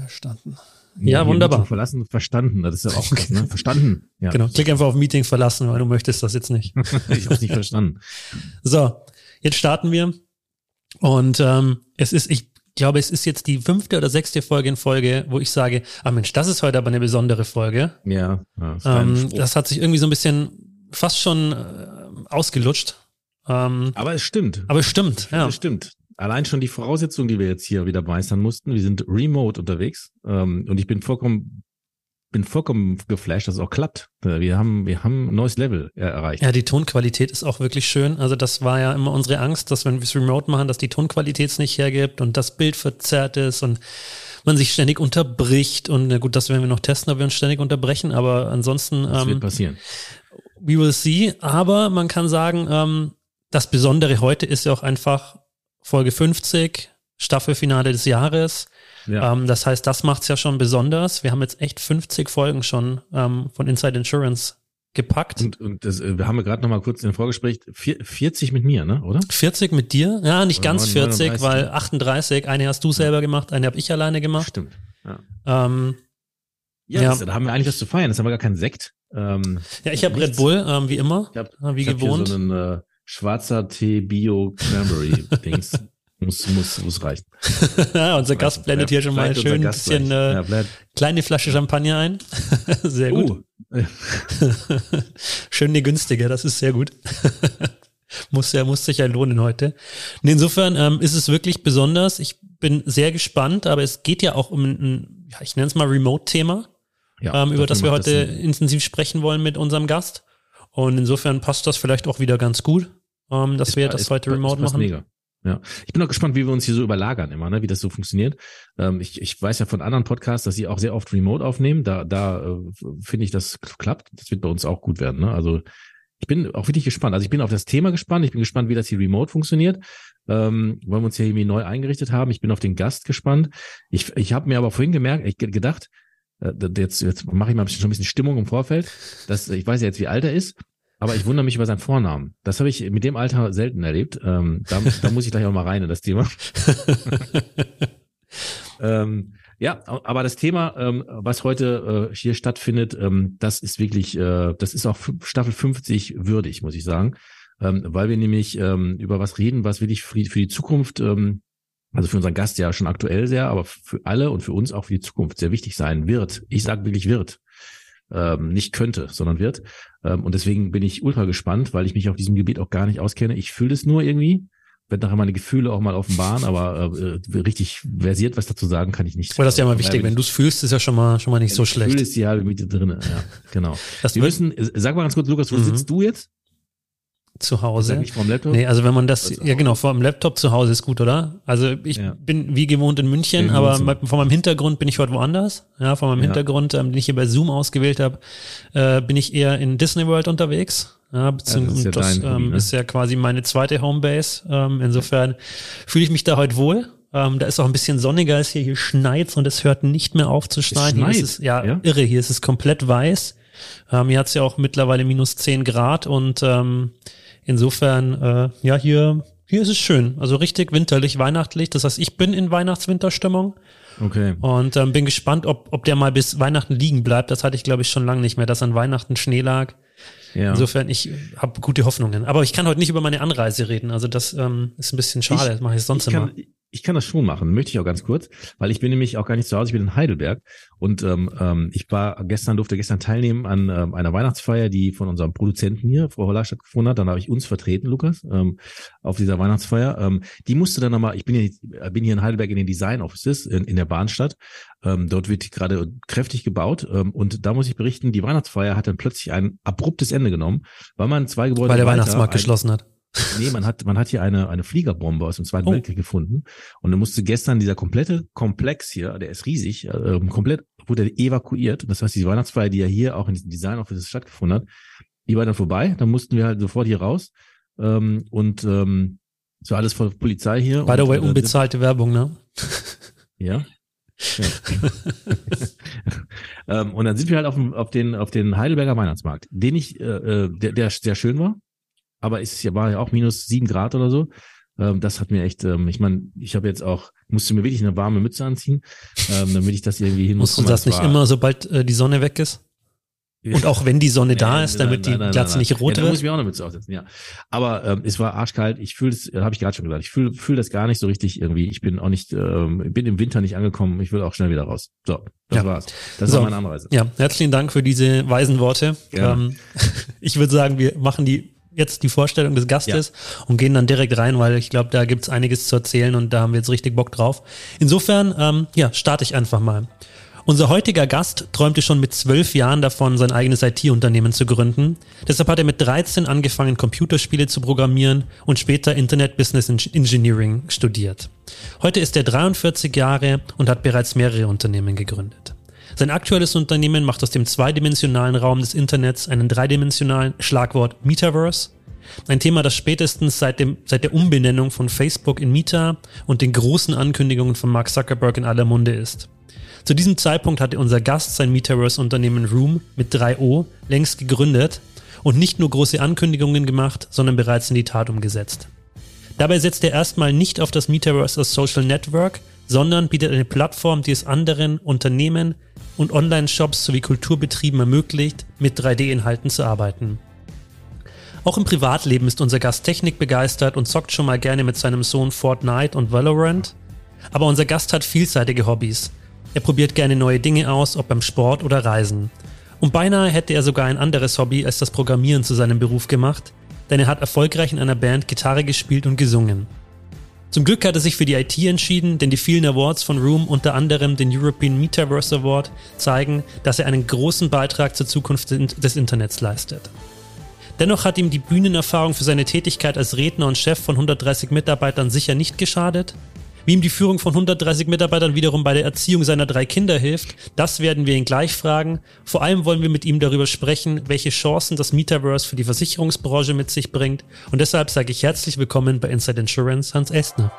Verstanden. Ja, wunderbar. Meeting verlassen, verstanden. Das ist ja auch krass, ne? Verstanden. Ja. Genau. Klick einfach auf Meeting verlassen, weil du möchtest das jetzt nicht. ich hab's nicht verstanden. So, jetzt starten wir. Und ähm, es ist, ich glaube, es ist jetzt die fünfte oder sechste Folge in Folge, wo ich sage, ah Mensch, das ist heute aber eine besondere Folge. Ja. ja das, ähm, das hat sich irgendwie so ein bisschen fast schon äh, ausgelutscht. Ähm, aber es stimmt. Aber es stimmt, ja. Es stimmt allein schon die Voraussetzungen, die wir jetzt hier wieder meistern mussten. Wir sind remote unterwegs ähm, und ich bin vollkommen bin vollkommen geflasht, dass es auch klappt. Wir haben, wir haben ein neues Level erreicht. Ja, die Tonqualität ist auch wirklich schön. Also das war ja immer unsere Angst, dass wenn wir es remote machen, dass die Tonqualität es nicht hergibt und das Bild verzerrt ist und man sich ständig unterbricht. Und na gut, das werden wir noch testen, ob wir uns ständig unterbrechen, aber ansonsten. Das ähm, wird passieren. We will see. Aber man kann sagen, ähm, das Besondere heute ist ja auch einfach, Folge 50, Staffelfinale des Jahres. Ja. Ähm, das heißt, das macht's ja schon besonders. Wir haben jetzt echt 50 Folgen schon ähm, von Inside Insurance gepackt. Und, und das, äh, wir haben ja gerade noch mal kurz in Vorgespräch 40 mit mir, ne? Oder? 40 mit dir? Ja, nicht Oder ganz 40, 39, weil 38. Eine hast du selber gemacht, eine habe ich alleine gemacht. Stimmt. Ja. Ähm, ja, ja. Das, da haben wir eigentlich was zu feiern. Das haben wir gar keinen Sekt. Ähm, ja, ich habe Red Bull, ähm, wie immer, hab, wie ich gewohnt. So einen, äh, schwarzer Tee Bio Cranberry Dings. muss, muss, muss reichen. unser Gast blendet hier schon mal schön ein bisschen äh, ja, kleine Flasche Champagner ein. sehr gut. Uh. schön die günstige, das ist sehr gut. muss ja, muss sich ja lohnen heute. Und insofern ähm, ist es wirklich besonders. Ich bin sehr gespannt, aber es geht ja auch um ein, ja, ich nenne es mal Remote-Thema, ja, ähm, über das wir heute das intensiv sprechen wollen mit unserem Gast. Und insofern passt das vielleicht auch wieder ganz gut ähm, dass ist, wir das heute remote machen. Mega. Ja, ich bin auch gespannt, wie wir uns hier so überlagern immer, ne? wie das so funktioniert. Ähm, ich, ich weiß ja von anderen Podcasts, dass sie auch sehr oft remote aufnehmen. Da, da äh, finde ich, das klappt. Das wird bei uns auch gut werden. Ne? Also ich bin auch wirklich gespannt. Also ich bin auf das Thema gespannt. Ich bin gespannt, wie das hier remote funktioniert, ähm, weil wir uns hier irgendwie neu eingerichtet haben. Ich bin auf den Gast gespannt. Ich, ich habe mir aber vorhin gemerkt, ich gedacht, äh, jetzt, jetzt mache ich mal ein bisschen, schon ein bisschen Stimmung im Vorfeld. Dass, ich weiß ja jetzt, wie alt er ist. Aber ich wundere mich über seinen Vornamen. Das habe ich mit dem Alter selten erlebt. Ähm, da, da muss ich gleich auch mal rein in das Thema. ähm, ja, aber das Thema, ähm, was heute äh, hier stattfindet, ähm, das ist wirklich, äh, das ist auch Staffel 50 würdig, muss ich sagen. Ähm, weil wir nämlich ähm, über was reden, was wirklich für, für die Zukunft, also für unseren Gast ja schon aktuell sehr, aber für alle und für uns auch für die Zukunft sehr wichtig sein wird. Ich sage wirklich wird ähm, nicht könnte, sondern wird. Ähm, und deswegen bin ich ultra gespannt, weil ich mich auf diesem Gebiet auch gar nicht auskenne. Ich fühle es nur irgendwie, werde nachher meine Gefühle auch mal offenbaren, aber äh, richtig versiert was dazu sagen kann ich nicht. Aber das ist ja mal wichtig, wenn du es fühlst, ist ja schon mal schon mal nicht so schlecht. Gefühl ist die halbe Miete drin, ja, genau. Das Wir müssen, sag mal ganz kurz, Lukas, wo mhm. sitzt du jetzt? Zu Hause. Nicht vom Laptop? Nee, also wenn man das, das ja genau, vor dem Laptop zu Hause ist gut, oder? Also ich ja. bin wie gewohnt in München, in aber München. von meinem Hintergrund bin ich heute woanders. Ja, von meinem ja. Hintergrund, ähm, den ich hier bei Zoom ausgewählt habe, äh, bin ich eher in Disney World unterwegs. Ja, beziehungsweise ja, das, ist, ja, das ähm, ne? ist ja quasi meine zweite Homebase. Ähm, insofern fühle ich mich da heute wohl. Ähm, da ist auch ein bisschen sonniger als hier. Hier schneit und es hört nicht mehr auf zu schneien. Hier ist es, ja, ja, irre. Hier ist es komplett weiß. Ähm, hier hat es ja auch mittlerweile minus zehn Grad und ähm, Insofern, äh, ja, hier, hier ist es schön. Also richtig winterlich, weihnachtlich. Das heißt, ich bin in Weihnachts-Winterstimmung. Okay. Und ähm, bin gespannt, ob, ob der mal bis Weihnachten liegen bleibt. Das hatte ich, glaube ich, schon lange nicht mehr, dass an Weihnachten Schnee lag. Ja. Insofern, ich habe gute Hoffnungen. Aber ich kann heute nicht über meine Anreise reden. Also das ähm, ist ein bisschen schade. Ich, das mache ich sonst ich kann, immer. Ich kann das schon machen, möchte ich auch ganz kurz, weil ich bin nämlich auch gar nicht zu Hause, ich bin in Heidelberg und ähm, ähm, ich war gestern, durfte gestern teilnehmen an ähm, einer Weihnachtsfeier, die von unserem Produzenten hier, Frau Holler, stattgefunden hat. Dann habe ich uns vertreten, Lukas, ähm, auf dieser Weihnachtsfeier. Ähm, die musste dann nochmal, ich bin hier, bin hier in Heidelberg in den Design Offices in, in der Bahnstadt. Ähm, dort wird gerade kräftig gebaut ähm, und da muss ich berichten, die Weihnachtsfeier hat dann plötzlich ein abruptes Ende genommen, weil man zwei Gebäude Weil der Weihnachtsmarkt ein, geschlossen hat. Nee, man hat, man hat hier eine, eine Fliegerbombe aus dem Zweiten oh. Weltkrieg gefunden. Und dann musste gestern dieser komplette Komplex hier, der ist riesig, äh, komplett wurde evakuiert. Das heißt, die Weihnachtsfeier, die ja hier auch in diesem Design Office stattgefunden hat, die war dann vorbei. Dann mussten wir halt sofort hier raus. Ähm, und ähm, so alles voll Polizei hier. By the way, äh, unbezahlte Werbung, ne? Ja. ja. ähm, und dann sind wir halt auf, auf, den, auf den Heidelberger Weihnachtsmarkt, den ich, äh, äh der, der sehr schön war aber es war ja auch minus sieben Grad oder so. Ähm, das hat mir echt, ähm, ich meine, ich habe jetzt auch, musste mir wirklich eine warme Mütze anziehen, ähm, damit ich das irgendwie hin Musst du das nicht immer, sobald äh, die Sonne weg ist? Und auch wenn die Sonne da ist, damit nein, nein, die Glatze nicht rot ja, wird. Da muss ich mir auch eine Mütze aufsetzen, ja. Aber ähm, es war arschkalt. Ich fühle es, habe ich gerade schon gesagt, ich fühle fühl das gar nicht so richtig irgendwie. Ich bin auch nicht, ähm, bin im Winter nicht angekommen. Ich will auch schnell wieder raus. So, das ja. war's. Das so. war meine Anreise. Ja, herzlichen Dank für diese weisen Worte. Ähm, ich würde sagen, wir machen die jetzt die Vorstellung des Gastes ja. und gehen dann direkt rein, weil ich glaube, da gibt's einiges zu erzählen und da haben wir jetzt richtig Bock drauf. Insofern, ähm, ja, starte ich einfach mal. Unser heutiger Gast träumte schon mit zwölf Jahren davon, sein eigenes IT-Unternehmen zu gründen. Deshalb hat er mit 13 angefangen, Computerspiele zu programmieren und später Internet Business Engineering studiert. Heute ist er 43 Jahre und hat bereits mehrere Unternehmen gegründet. Sein aktuelles Unternehmen macht aus dem zweidimensionalen Raum des Internets einen dreidimensionalen Schlagwort Metaverse. Ein Thema, das spätestens seit, dem, seit der Umbenennung von Facebook in Meta und den großen Ankündigungen von Mark Zuckerberg in aller Munde ist. Zu diesem Zeitpunkt hatte unser Gast sein Metaverse-Unternehmen Room mit 3O längst gegründet und nicht nur große Ankündigungen gemacht, sondern bereits in die Tat umgesetzt. Dabei setzt er erstmal nicht auf das Metaverse als Social Network, sondern bietet eine Plattform, die es anderen Unternehmen und Online-Shops sowie Kulturbetrieben ermöglicht, mit 3D-Inhalten zu arbeiten. Auch im Privatleben ist unser Gast technikbegeistert und zockt schon mal gerne mit seinem Sohn Fortnite und Valorant. Aber unser Gast hat vielseitige Hobbys. Er probiert gerne neue Dinge aus, ob beim Sport oder Reisen. Und beinahe hätte er sogar ein anderes Hobby als das Programmieren zu seinem Beruf gemacht, denn er hat erfolgreich in einer Band Gitarre gespielt und gesungen. Zum Glück hat er sich für die IT entschieden, denn die vielen Awards von Room, unter anderem den European Metaverse Award, zeigen, dass er einen großen Beitrag zur Zukunft des Internets leistet. Dennoch hat ihm die Bühnenerfahrung für seine Tätigkeit als Redner und Chef von 130 Mitarbeitern sicher nicht geschadet, wie ihm die Führung von 130 Mitarbeitern wiederum bei der Erziehung seiner drei Kinder hilft, das werden wir ihn gleich fragen. Vor allem wollen wir mit ihm darüber sprechen, welche Chancen das Metaverse für die Versicherungsbranche mit sich bringt. Und deshalb sage ich herzlich willkommen bei Inside Insurance, Hans Estner.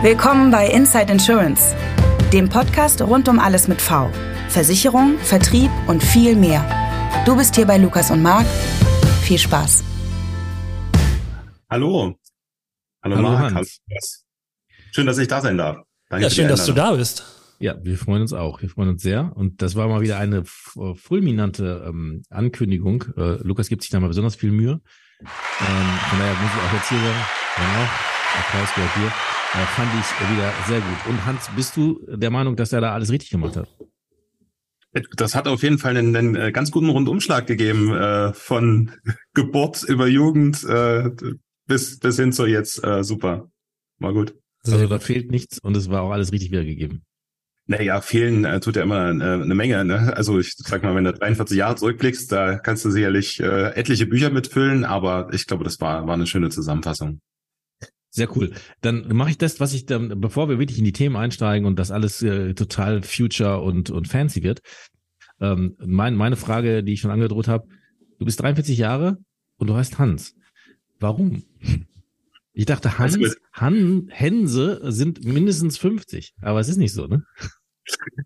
Willkommen bei Inside Insurance, dem Podcast rund um alles mit V. Versicherung, Vertrieb und viel mehr. Du bist hier bei Lukas und Marc. Viel Spaß. Hallo. Hallo, Hallo Marc. Hans. Hallo. Schön, dass ich da sein darf. Danke ja, schön, dass du da bist. Ja, wir freuen uns auch. Wir freuen uns sehr. Und das war mal wieder eine äh, fulminante ähm, Ankündigung. Äh, Lukas gibt sich da mal besonders viel Mühe. Ähm, von daher muss ich auch jetzt hier sagen, genau, Applaus gehört hier. Äh, fand ich wieder sehr gut. Und Hans, bist du der Meinung, dass er da alles richtig gemacht hat? Das hat auf jeden Fall einen, einen äh, ganz guten Rundumschlag gegeben, äh, von Geburt über Jugend äh, bis, bis hin zu jetzt. Äh, super. Mal gut. Also da fehlt nichts und es war auch alles richtig wiedergegeben. Naja, fehlen äh, tut ja immer äh, eine Menge. Ne? Also ich sag mal, wenn du 43 Jahre zurückblickst, da kannst du sicherlich äh, etliche Bücher mitfüllen, aber ich glaube, das war, war eine schöne Zusammenfassung. Sehr cool. Dann mache ich das, was ich dann, bevor wir wirklich in die Themen einsteigen und das alles äh, total future und, und fancy wird. Ähm, mein, meine Frage, die ich schon angedroht habe, du bist 43 Jahre und du heißt Hans. Warum? Ich dachte, Hans, Han, Hense sind mindestens 50, aber es ist nicht so, ne?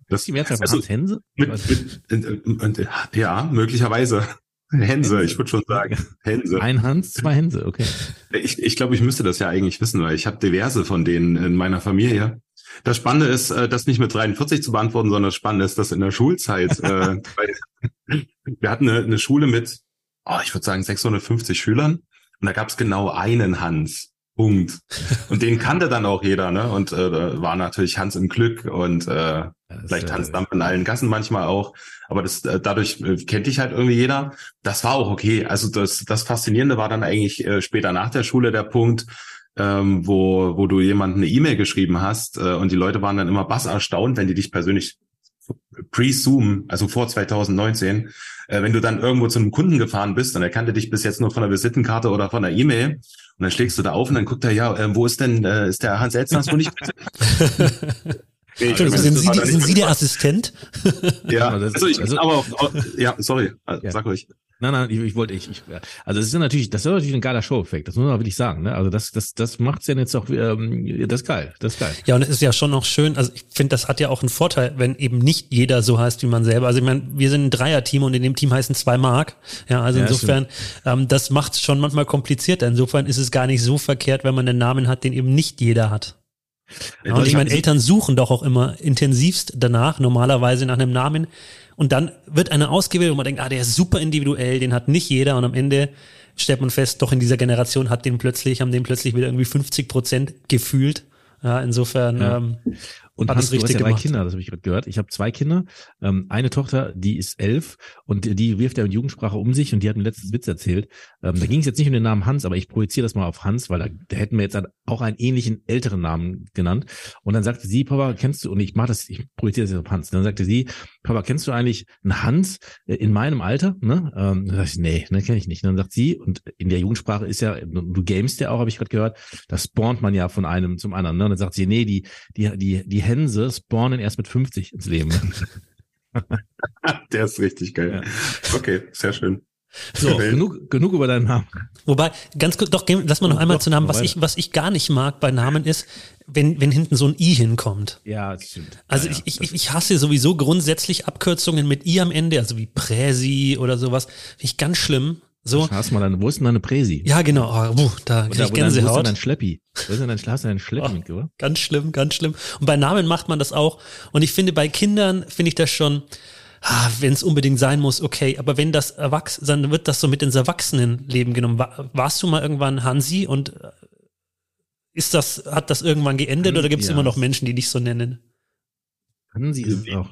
Das ist die Mehrzahl von also, Hans Hense? Mit, mit, ja, möglicherweise. Hense, ich würde schon sagen. Hense. Ein Hans, zwei Hense, okay. Ich, ich glaube, ich müsste das ja eigentlich wissen, weil ich habe diverse von denen in meiner Familie. Das Spannende ist, äh, das nicht mit 43 zu beantworten, sondern das Spannende ist, dass in der Schulzeit, äh, wir hatten eine, eine Schule mit, oh, ich würde sagen 650 Schülern und da gab es genau einen Hans. Punkt. Und den kannte dann auch jeder, ne? Und äh, war natürlich Hans im Glück und äh, vielleicht Hans Dampf in allen Gassen manchmal auch. Aber das äh, dadurch äh, kennt dich halt irgendwie jeder. Das war auch okay. Also das, das Faszinierende war dann eigentlich äh, später nach der Schule der Punkt, ähm, wo, wo du jemanden eine E-Mail geschrieben hast äh, und die Leute waren dann immer bass erstaunt, wenn die dich persönlich pre-Zoom, also vor 2019, äh, wenn du dann irgendwo zu einem Kunden gefahren bist und er kannte dich bis jetzt nur von der Visitenkarte oder von der E-Mail und dann schlägst du da auf und dann guckt er, ja, äh, wo ist denn, äh, ist der Hans Elzner wo nicht? nee, sind, Sie, die, sind Sie der Assistent? ja, also ich, also, aber, ja, sorry, ja. sag ruhig. Nein, nein, ich, ich wollte, ich, ich, also es ist natürlich, das ist natürlich ein geiler Show-Effekt, das muss man wirklich sagen, ne? Also das, das, das macht's ja jetzt auch, ähm, das ist geil, das ist geil. Ja, und es ist ja schon noch schön, also ich finde, das hat ja auch einen Vorteil, wenn eben nicht jeder so heißt wie man selber. Also ich meine, wir sind ein Dreier-Team und in dem Team heißen zwei Mark. Ja, also ja, insofern, ähm, das macht's schon manchmal komplizierter. Insofern ist es gar nicht so verkehrt, wenn man einen Namen hat, den eben nicht jeder hat. Und ich meine, Eltern suchen doch auch immer intensivst danach, normalerweise nach einem Namen. Und dann wird einer ausgewählt und man denkt, ah, der ist super individuell, den hat nicht jeder. Und am Ende stellt man fest, doch in dieser Generation hat den plötzlich, haben den plötzlich wieder irgendwie 50 Prozent gefühlt. Ja, insofern. Ja. Ähm, und Hans, du hast ja drei Kinder, das habe ich gerade gehört. Ich habe zwei Kinder. Ähm, eine Tochter, die ist elf und die wirft ja in Jugendsprache um sich und die hat mir letztes Witz erzählt. Ähm, da ging es jetzt nicht um den Namen Hans, aber ich projiziere das mal auf Hans, weil da, da hätten wir jetzt auch einen ähnlichen älteren Namen genannt. Und dann sagte sie, Papa, kennst du, und ich mache das, ich projiziere das jetzt auf Hans. Dann sagte sie, Papa, kennst du eigentlich einen Hans äh, in meinem Alter? Ne? Ähm, dann dachte ich, nee, ne, kenne ich nicht. Und dann sagt sie, und in der Jugendsprache ist ja, du gamest ja auch, habe ich gerade gehört, das spawnt man ja von einem zum anderen. Ne? Und dann sagt sie, nee, die, die, die, die Hänse spawnen erst mit 50 ins Leben. Der ist richtig geil. Ja. Okay, sehr schön. So, genug, genug über deinen Namen. Wobei, ganz kurz, doch, lass mal noch einmal zu Namen. Was ich, was ich gar nicht mag bei Namen ist, wenn, wenn hinten so ein I hinkommt. Ja, das stimmt. Also ja, ich, ich, ich hasse sowieso grundsätzlich Abkürzungen mit I am Ende, also wie Präsi oder sowas. Finde ich ganz schlimm. So. Hast mal deine, wo ist denn deine Präsi? Ja, genau. Oh, buh, da krieg ich Gänsehaut. Wo ist denn dein Schleppi? Wo ist denn dein, hast du deinen Schleppi oh, mitgebracht? Ganz schlimm, ganz schlimm. Und bei Namen macht man das auch. Und ich finde, bei Kindern finde ich das schon, ah, wenn es unbedingt sein muss, okay. Aber wenn das erwachsen, dann wird das so mit ins Erwachsenenleben genommen. War, warst du mal irgendwann Hansi und äh, ist das, hat das irgendwann geendet oder gibt es ja. immer noch Menschen, die dich so nennen? Hansi ist auch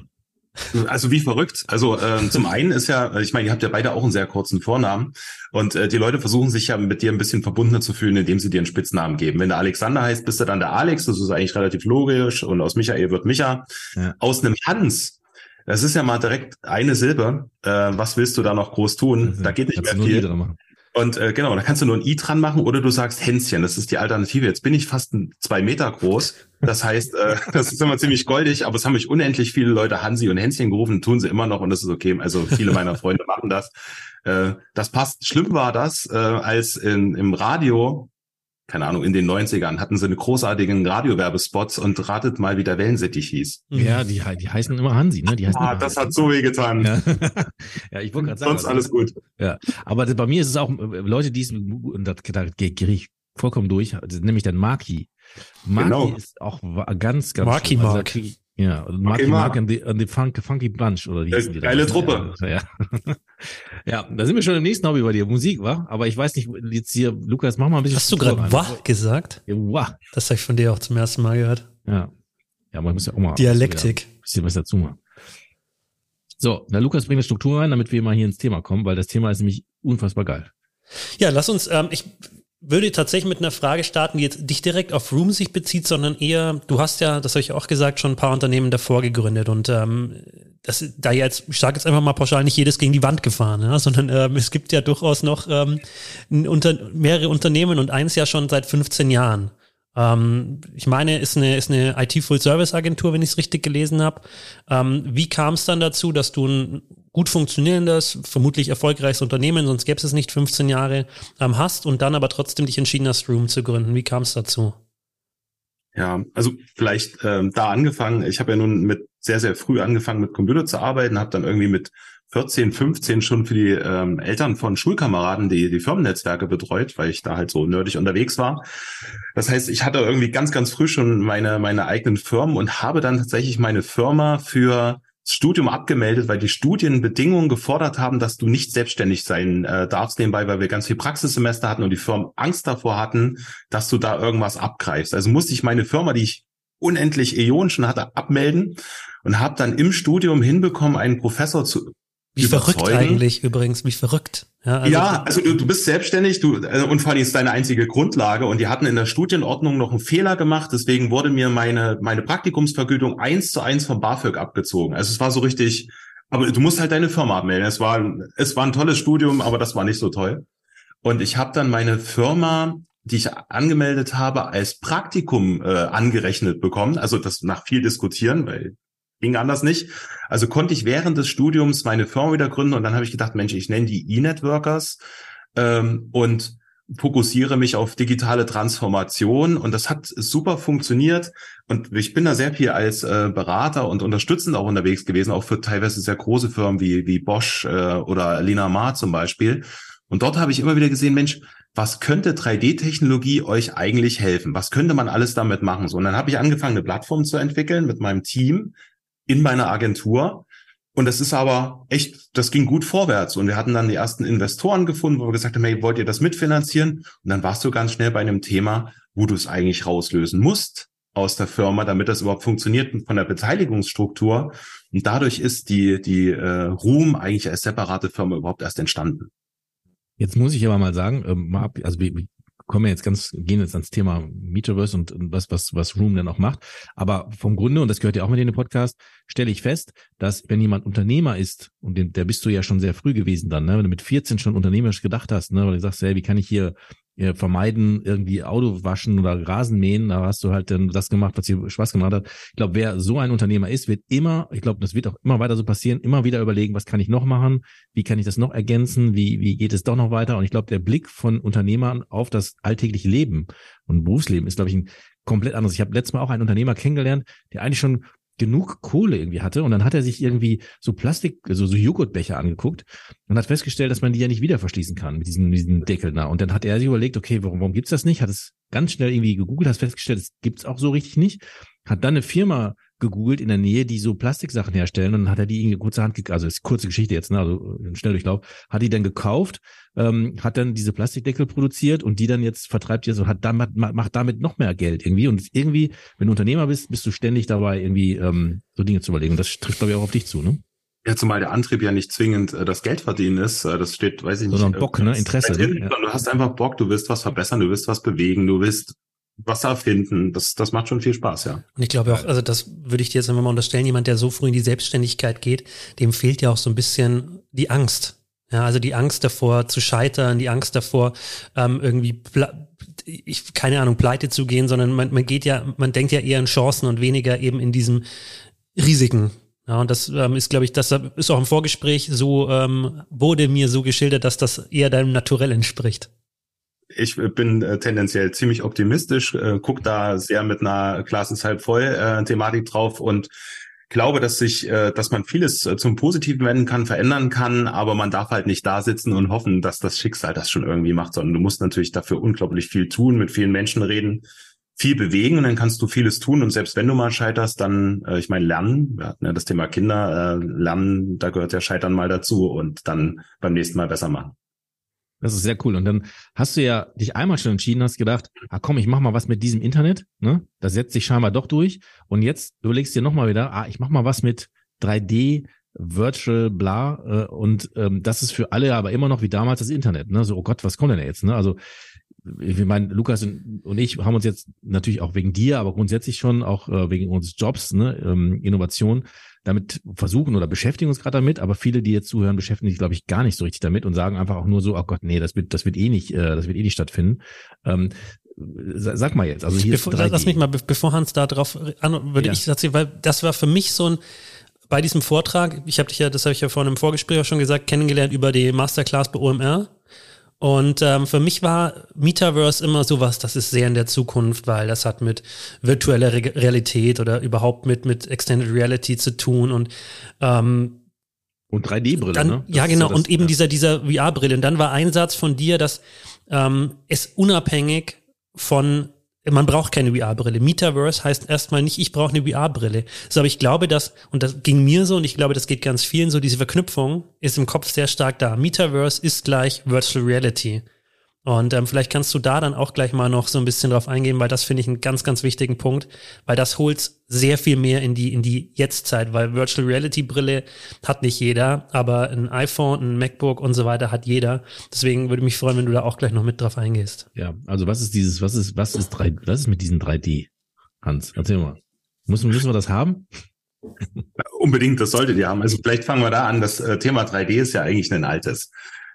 also wie verrückt. Also ähm, zum einen ist ja, ich meine, ihr habt ja beide auch einen sehr kurzen Vornamen und äh, die Leute versuchen sich ja mit dir ein bisschen verbundener zu fühlen, indem sie dir einen Spitznamen geben. Wenn der Alexander heißt, bist du dann der Alex, das ist eigentlich relativ logisch und aus Michael wird Micha. Ja. Aus einem Hans, das ist ja mal direkt eine Silbe. Äh, was willst du da noch groß tun? Da geht nicht mehr viel. Und äh, genau, da kannst du nur ein I dran machen oder du sagst Hänschen. Das ist die Alternative. Jetzt bin ich fast ein, zwei Meter groß. Das heißt, äh, das ist immer ziemlich goldig, aber es haben mich unendlich viele Leute Hansi und Hänschen gerufen, tun sie immer noch und das ist okay. Also viele meiner Freunde machen das. Äh, das passt. Schlimm war das, äh, als in, im Radio keine Ahnung, in den 90ern hatten sie eine großartigen Radiowerbespots und ratet mal, wie der Wellensittich hieß. Ja, die, die heißen immer Hansi, ne? Die heißen ah, das hat so weh getan. Ja, ja ich wollte gerade sagen. Sonst also, alles gut. Ja, aber bei mir ist es auch, äh, Leute, die es, und da, da gehe ich vollkommen durch, nämlich dann Maki. Maki genau. ist auch ganz, ganz Maki schlimm. Also, Mark. Ja, und Marky okay, Mark und die, und die Funk, Funky Bunch oder die hießen die Geile da. Truppe. Ja. ja, da sind wir schon im nächsten Hobby bei dir, Musik, wa? Aber ich weiß nicht, jetzt hier, Lukas, mach mal ein bisschen. Hast du gerade wah gesagt? Ja, wah. Das habe ich von dir auch zum ersten Mal gehört. Ja. Ja, man muss ja auch mal. Dialektik. Ein bisschen was dazu machen. So, der Lukas bringt eine Struktur rein, damit wir mal hier ins Thema kommen, weil das Thema ist nämlich unfassbar geil. Ja, lass uns, ähm, ich würde tatsächlich mit einer Frage starten, die jetzt nicht direkt auf Room sich bezieht, sondern eher, du hast ja, das habe ich auch gesagt, schon ein paar Unternehmen davor gegründet und ähm, das, da jetzt, ich sage jetzt einfach mal pauschal, nicht jedes gegen die Wand gefahren, ja, sondern ähm, es gibt ja durchaus noch ähm, unter, mehrere Unternehmen und eins ja schon seit 15 Jahren. Ähm, ich meine, ist eine, ist eine IT-Full-Service-Agentur, wenn ich es richtig gelesen habe. Ähm, wie kam es dann dazu, dass du ein gut funktionierendes, vermutlich erfolgreiches Unternehmen, sonst gäbe es nicht 15 Jahre, ähm, hast und dann aber trotzdem dich entschieden hast, Room zu gründen? Wie kam es dazu? Ja, also vielleicht ähm, da angefangen. Ich habe ja nun mit sehr, sehr früh angefangen mit Computer zu arbeiten, habe dann irgendwie mit 14, 15 schon für die ähm, Eltern von Schulkameraden die, die Firmennetzwerke betreut, weil ich da halt so nerdig unterwegs war. Das heißt, ich hatte irgendwie ganz, ganz früh schon meine, meine eigenen Firmen und habe dann tatsächlich meine Firma für das Studium abgemeldet, weil die Studienbedingungen gefordert haben, dass du nicht selbstständig sein äh, darfst nebenbei, weil wir ganz viel Praxissemester hatten und die Firmen Angst davor hatten, dass du da irgendwas abgreifst. Also musste ich meine Firma, die ich unendlich Äonen schon hatte, abmelden und habe dann im Studium hinbekommen, einen Professor zu wie überzeugen. verrückt eigentlich übrigens, wie verrückt. Ja, also, ja, also du, du bist selbstständig, du äh, und vor allem ist deine einzige Grundlage und die hatten in der Studienordnung noch einen Fehler gemacht, deswegen wurde mir meine meine Praktikumsvergütung eins zu eins vom BAföG abgezogen. Also es war so richtig, aber du musst halt deine Firma abmelden. Es war es war ein tolles Studium, aber das war nicht so toll. Und ich habe dann meine Firma die ich angemeldet habe, als Praktikum äh, angerechnet bekommen. Also das nach viel diskutieren, weil ging anders nicht. Also konnte ich während des Studiums meine Firma wieder gründen und dann habe ich gedacht, Mensch, ich nenne die E-Networkers ähm, und fokussiere mich auf digitale Transformation und das hat super funktioniert und ich bin da sehr viel als äh, Berater und unterstützend auch unterwegs gewesen, auch für teilweise sehr große Firmen wie, wie Bosch äh, oder Lina Mar zum Beispiel. Und dort habe ich immer wieder gesehen, Mensch, was könnte 3D-Technologie euch eigentlich helfen? Was könnte man alles damit machen? So, und dann habe ich angefangen, eine Plattform zu entwickeln mit meinem Team in meiner Agentur und das ist aber echt, das ging gut vorwärts. Und wir hatten dann die ersten Investoren gefunden, wo wir gesagt haben, hey, wollt ihr das mitfinanzieren? Und dann warst du ganz schnell bei einem Thema, wo du es eigentlich rauslösen musst aus der Firma, damit das überhaupt funktioniert von der Beteiligungsstruktur. Und dadurch ist die, die äh, Ruhm eigentlich als separate Firma überhaupt erst entstanden. Jetzt muss ich aber mal sagen, ähm, also kommen wir jetzt ganz, gehen jetzt ans Thema Metaverse und was, was, was Room dann auch macht. Aber vom Grunde, und das gehört ja auch mit in den Podcast, stelle ich fest, dass wenn jemand Unternehmer ist, und den, der bist du ja schon sehr früh gewesen dann, ne, wenn du mit 14 schon unternehmerisch gedacht hast, ne, weil du sagst, hey, wie kann ich hier vermeiden, irgendwie Auto waschen oder Rasen mähen. Da hast du halt dann das gemacht, was dir Spaß gemacht hat. Ich glaube, wer so ein Unternehmer ist, wird immer, ich glaube, das wird auch immer weiter so passieren, immer wieder überlegen, was kann ich noch machen? Wie kann ich das noch ergänzen? Wie, wie geht es doch noch weiter? Und ich glaube, der Blick von Unternehmern auf das alltägliche Leben und Berufsleben ist, glaube ich, ein komplett anderes. Ich habe letztes Mal auch einen Unternehmer kennengelernt, der eigentlich schon genug Kohle irgendwie hatte und dann hat er sich irgendwie so Plastik, also so Joghurtbecher angeguckt und hat festgestellt, dass man die ja nicht wieder verschließen kann mit diesem, diesem Deckel da. Und dann hat er sich überlegt, okay, warum, warum gibt's das nicht? Hat es ganz schnell irgendwie gegoogelt, hat festgestellt, es gibt's auch so richtig nicht. Hat dann eine Firma gegoogelt in der Nähe, die so Plastiksachen herstellen und dann hat er die in kurzer Hand, also ist kurze Geschichte jetzt, ne, also ein Schnelldurchlauf, hat die dann gekauft, ähm, hat dann diese Plastikdeckel produziert und die dann jetzt vertreibt jetzt und hat damit, macht damit noch mehr Geld irgendwie und irgendwie, wenn du Unternehmer bist, bist du ständig dabei irgendwie ähm, so Dinge zu überlegen und das trifft glaube ich auch auf dich zu, ne? Ja, zumal der Antrieb ja nicht zwingend äh, das Geld verdienen ist. Äh, das steht, weiß ich nicht. Sondern Bock, ne? Interesse. Drin, ja. Du hast einfach Bock, du willst was verbessern, du willst was bewegen, du willst was erfinden. Das, das macht schon viel Spaß, ja. Und ich glaube auch, also das würde ich dir jetzt einfach mal unterstellen, jemand, der so früh in die Selbstständigkeit geht, dem fehlt ja auch so ein bisschen die Angst. Ja, also die Angst davor zu scheitern, die Angst davor, ähm, irgendwie ich, keine Ahnung, pleite zu gehen, sondern man, man geht ja, man denkt ja eher in Chancen und weniger eben in diesen Risiken. Ja, und das ähm, ist, glaube ich, das ist auch im Vorgespräch so, ähm, wurde mir so geschildert, dass das eher deinem Naturell entspricht ich bin äh, tendenziell ziemlich optimistisch, äh, guck da sehr mit einer Glas ist halb voll äh, Thematik drauf und glaube, dass sich, äh, dass man vieles äh, zum Positiven wenden kann, verändern kann, aber man darf halt nicht da sitzen und hoffen, dass das Schicksal das schon irgendwie macht, sondern du musst natürlich dafür unglaublich viel tun, mit vielen Menschen reden, viel bewegen und dann kannst du vieles tun und selbst wenn du mal scheiterst, dann, äh, ich meine, lernen, wir hatten ja das Thema Kinder, äh, lernen, da gehört ja Scheitern mal dazu und dann beim nächsten Mal besser machen. Das ist sehr cool. Und dann hast du ja dich einmal schon entschieden, hast gedacht, ah komm, ich mach mal was mit diesem Internet. Ne? Das setzt sich scheinbar doch durch. Und jetzt überlegst du dir nochmal wieder, ah, ich mach mal was mit 3D, Virtual, bla. Äh, und ähm, das ist für alle aber immer noch wie damals das Internet. Ne? So, oh Gott, was kommt denn jetzt? Ne? Also ich meine, Lukas und ich haben uns jetzt natürlich auch wegen dir, aber grundsätzlich schon auch äh, wegen unseres Jobs, ne, ähm, Innovation, damit versuchen oder beschäftigen uns gerade damit, aber viele, die jetzt zuhören, beschäftigen sich, glaube ich, gar nicht so richtig damit und sagen einfach auch nur so, oh Gott, nee, das wird, das wird eh nicht, äh, das wird eh nicht stattfinden. Ähm, sag mal jetzt, also hier Bevor, Lass mich mal, bevor Hans da drauf an, würde ja. ich erzählen, weil das war für mich so ein, bei diesem Vortrag, ich habe dich ja, das habe ich ja vor einem Vorgespräch auch schon gesagt, kennengelernt über die Masterclass bei OMR und ähm, für mich war Metaverse immer sowas, das ist sehr in der Zukunft, weil das hat mit virtueller Re Realität oder überhaupt mit, mit Extended Reality zu tun und ähm, und 3D-Brille, ne? Das ja, genau. Ja das, und eben ja. dieser, dieser VR-Brille. Und dann war ein Satz von dir, dass ähm, es unabhängig von man braucht keine VR-Brille. Metaverse heißt erstmal nicht, ich brauche eine VR-Brille. So, aber ich glaube, dass, und das ging mir so, und ich glaube, das geht ganz vielen so, diese Verknüpfung ist im Kopf sehr stark da. Metaverse ist gleich Virtual Reality. Und ähm, vielleicht kannst du da dann auch gleich mal noch so ein bisschen drauf eingehen, weil das finde ich einen ganz, ganz wichtigen Punkt, weil das holt sehr viel mehr in die in die Jetztzeit, weil Virtual Reality Brille hat nicht jeder, aber ein iPhone, ein MacBook und so weiter hat jeder. Deswegen würde mich freuen, wenn du da auch gleich noch mit drauf eingehst. Ja, also was ist dieses, was ist was ist drei, was ist mit diesen 3D? Hans, erzähl mal. Müssen, müssen wir das haben? Unbedingt, das solltet ihr haben. Also vielleicht fangen wir da an. Das äh, Thema 3D ist ja eigentlich ein altes.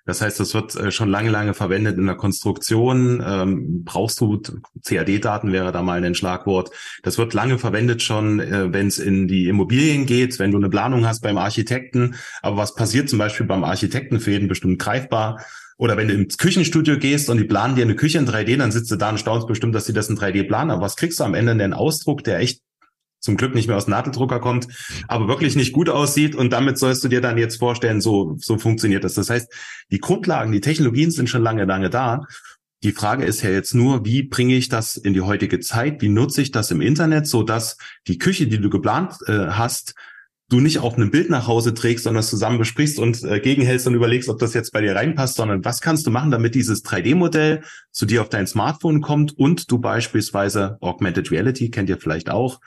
Das heißt, das wird äh, schon lange, lange verwendet in der Konstruktion. Ähm, brauchst du CAD-Daten wäre da mal ein Schlagwort. Das wird lange verwendet schon, äh, wenn es in die Immobilien geht, wenn du eine Planung hast beim Architekten. Aber was passiert zum Beispiel beim Architekten für jeden bestimmt greifbar? Oder wenn du ins Küchenstudio gehst und die planen dir eine Küche in 3D, dann sitzt du da und staunst bestimmt, dass sie das in 3D planen. Aber was kriegst du am Ende? Den Ausdruck, der echt zum Glück nicht mehr aus Nadeldrucker kommt, aber wirklich nicht gut aussieht. Und damit sollst du dir dann jetzt vorstellen, so, so funktioniert das. Das heißt, die Grundlagen, die Technologien sind schon lange, lange da. Die Frage ist ja jetzt nur, wie bringe ich das in die heutige Zeit? Wie nutze ich das im Internet, so dass die Küche, die du geplant äh, hast, du nicht auf einem Bild nach Hause trägst, sondern zusammen besprichst und äh, gegenhältst und überlegst, ob das jetzt bei dir reinpasst, sondern was kannst du machen, damit dieses 3D-Modell zu dir auf dein Smartphone kommt und du beispielsweise Augmented Reality, kennt ihr vielleicht auch,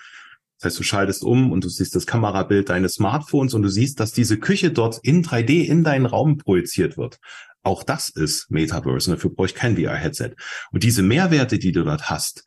das heißt, du schaltest um und du siehst das Kamerabild deines Smartphones und du siehst, dass diese Küche dort in 3D in deinen Raum projiziert wird. Auch das ist Metaverse und dafür brauche ich kein VR-Headset. Und diese Mehrwerte, die du dort hast,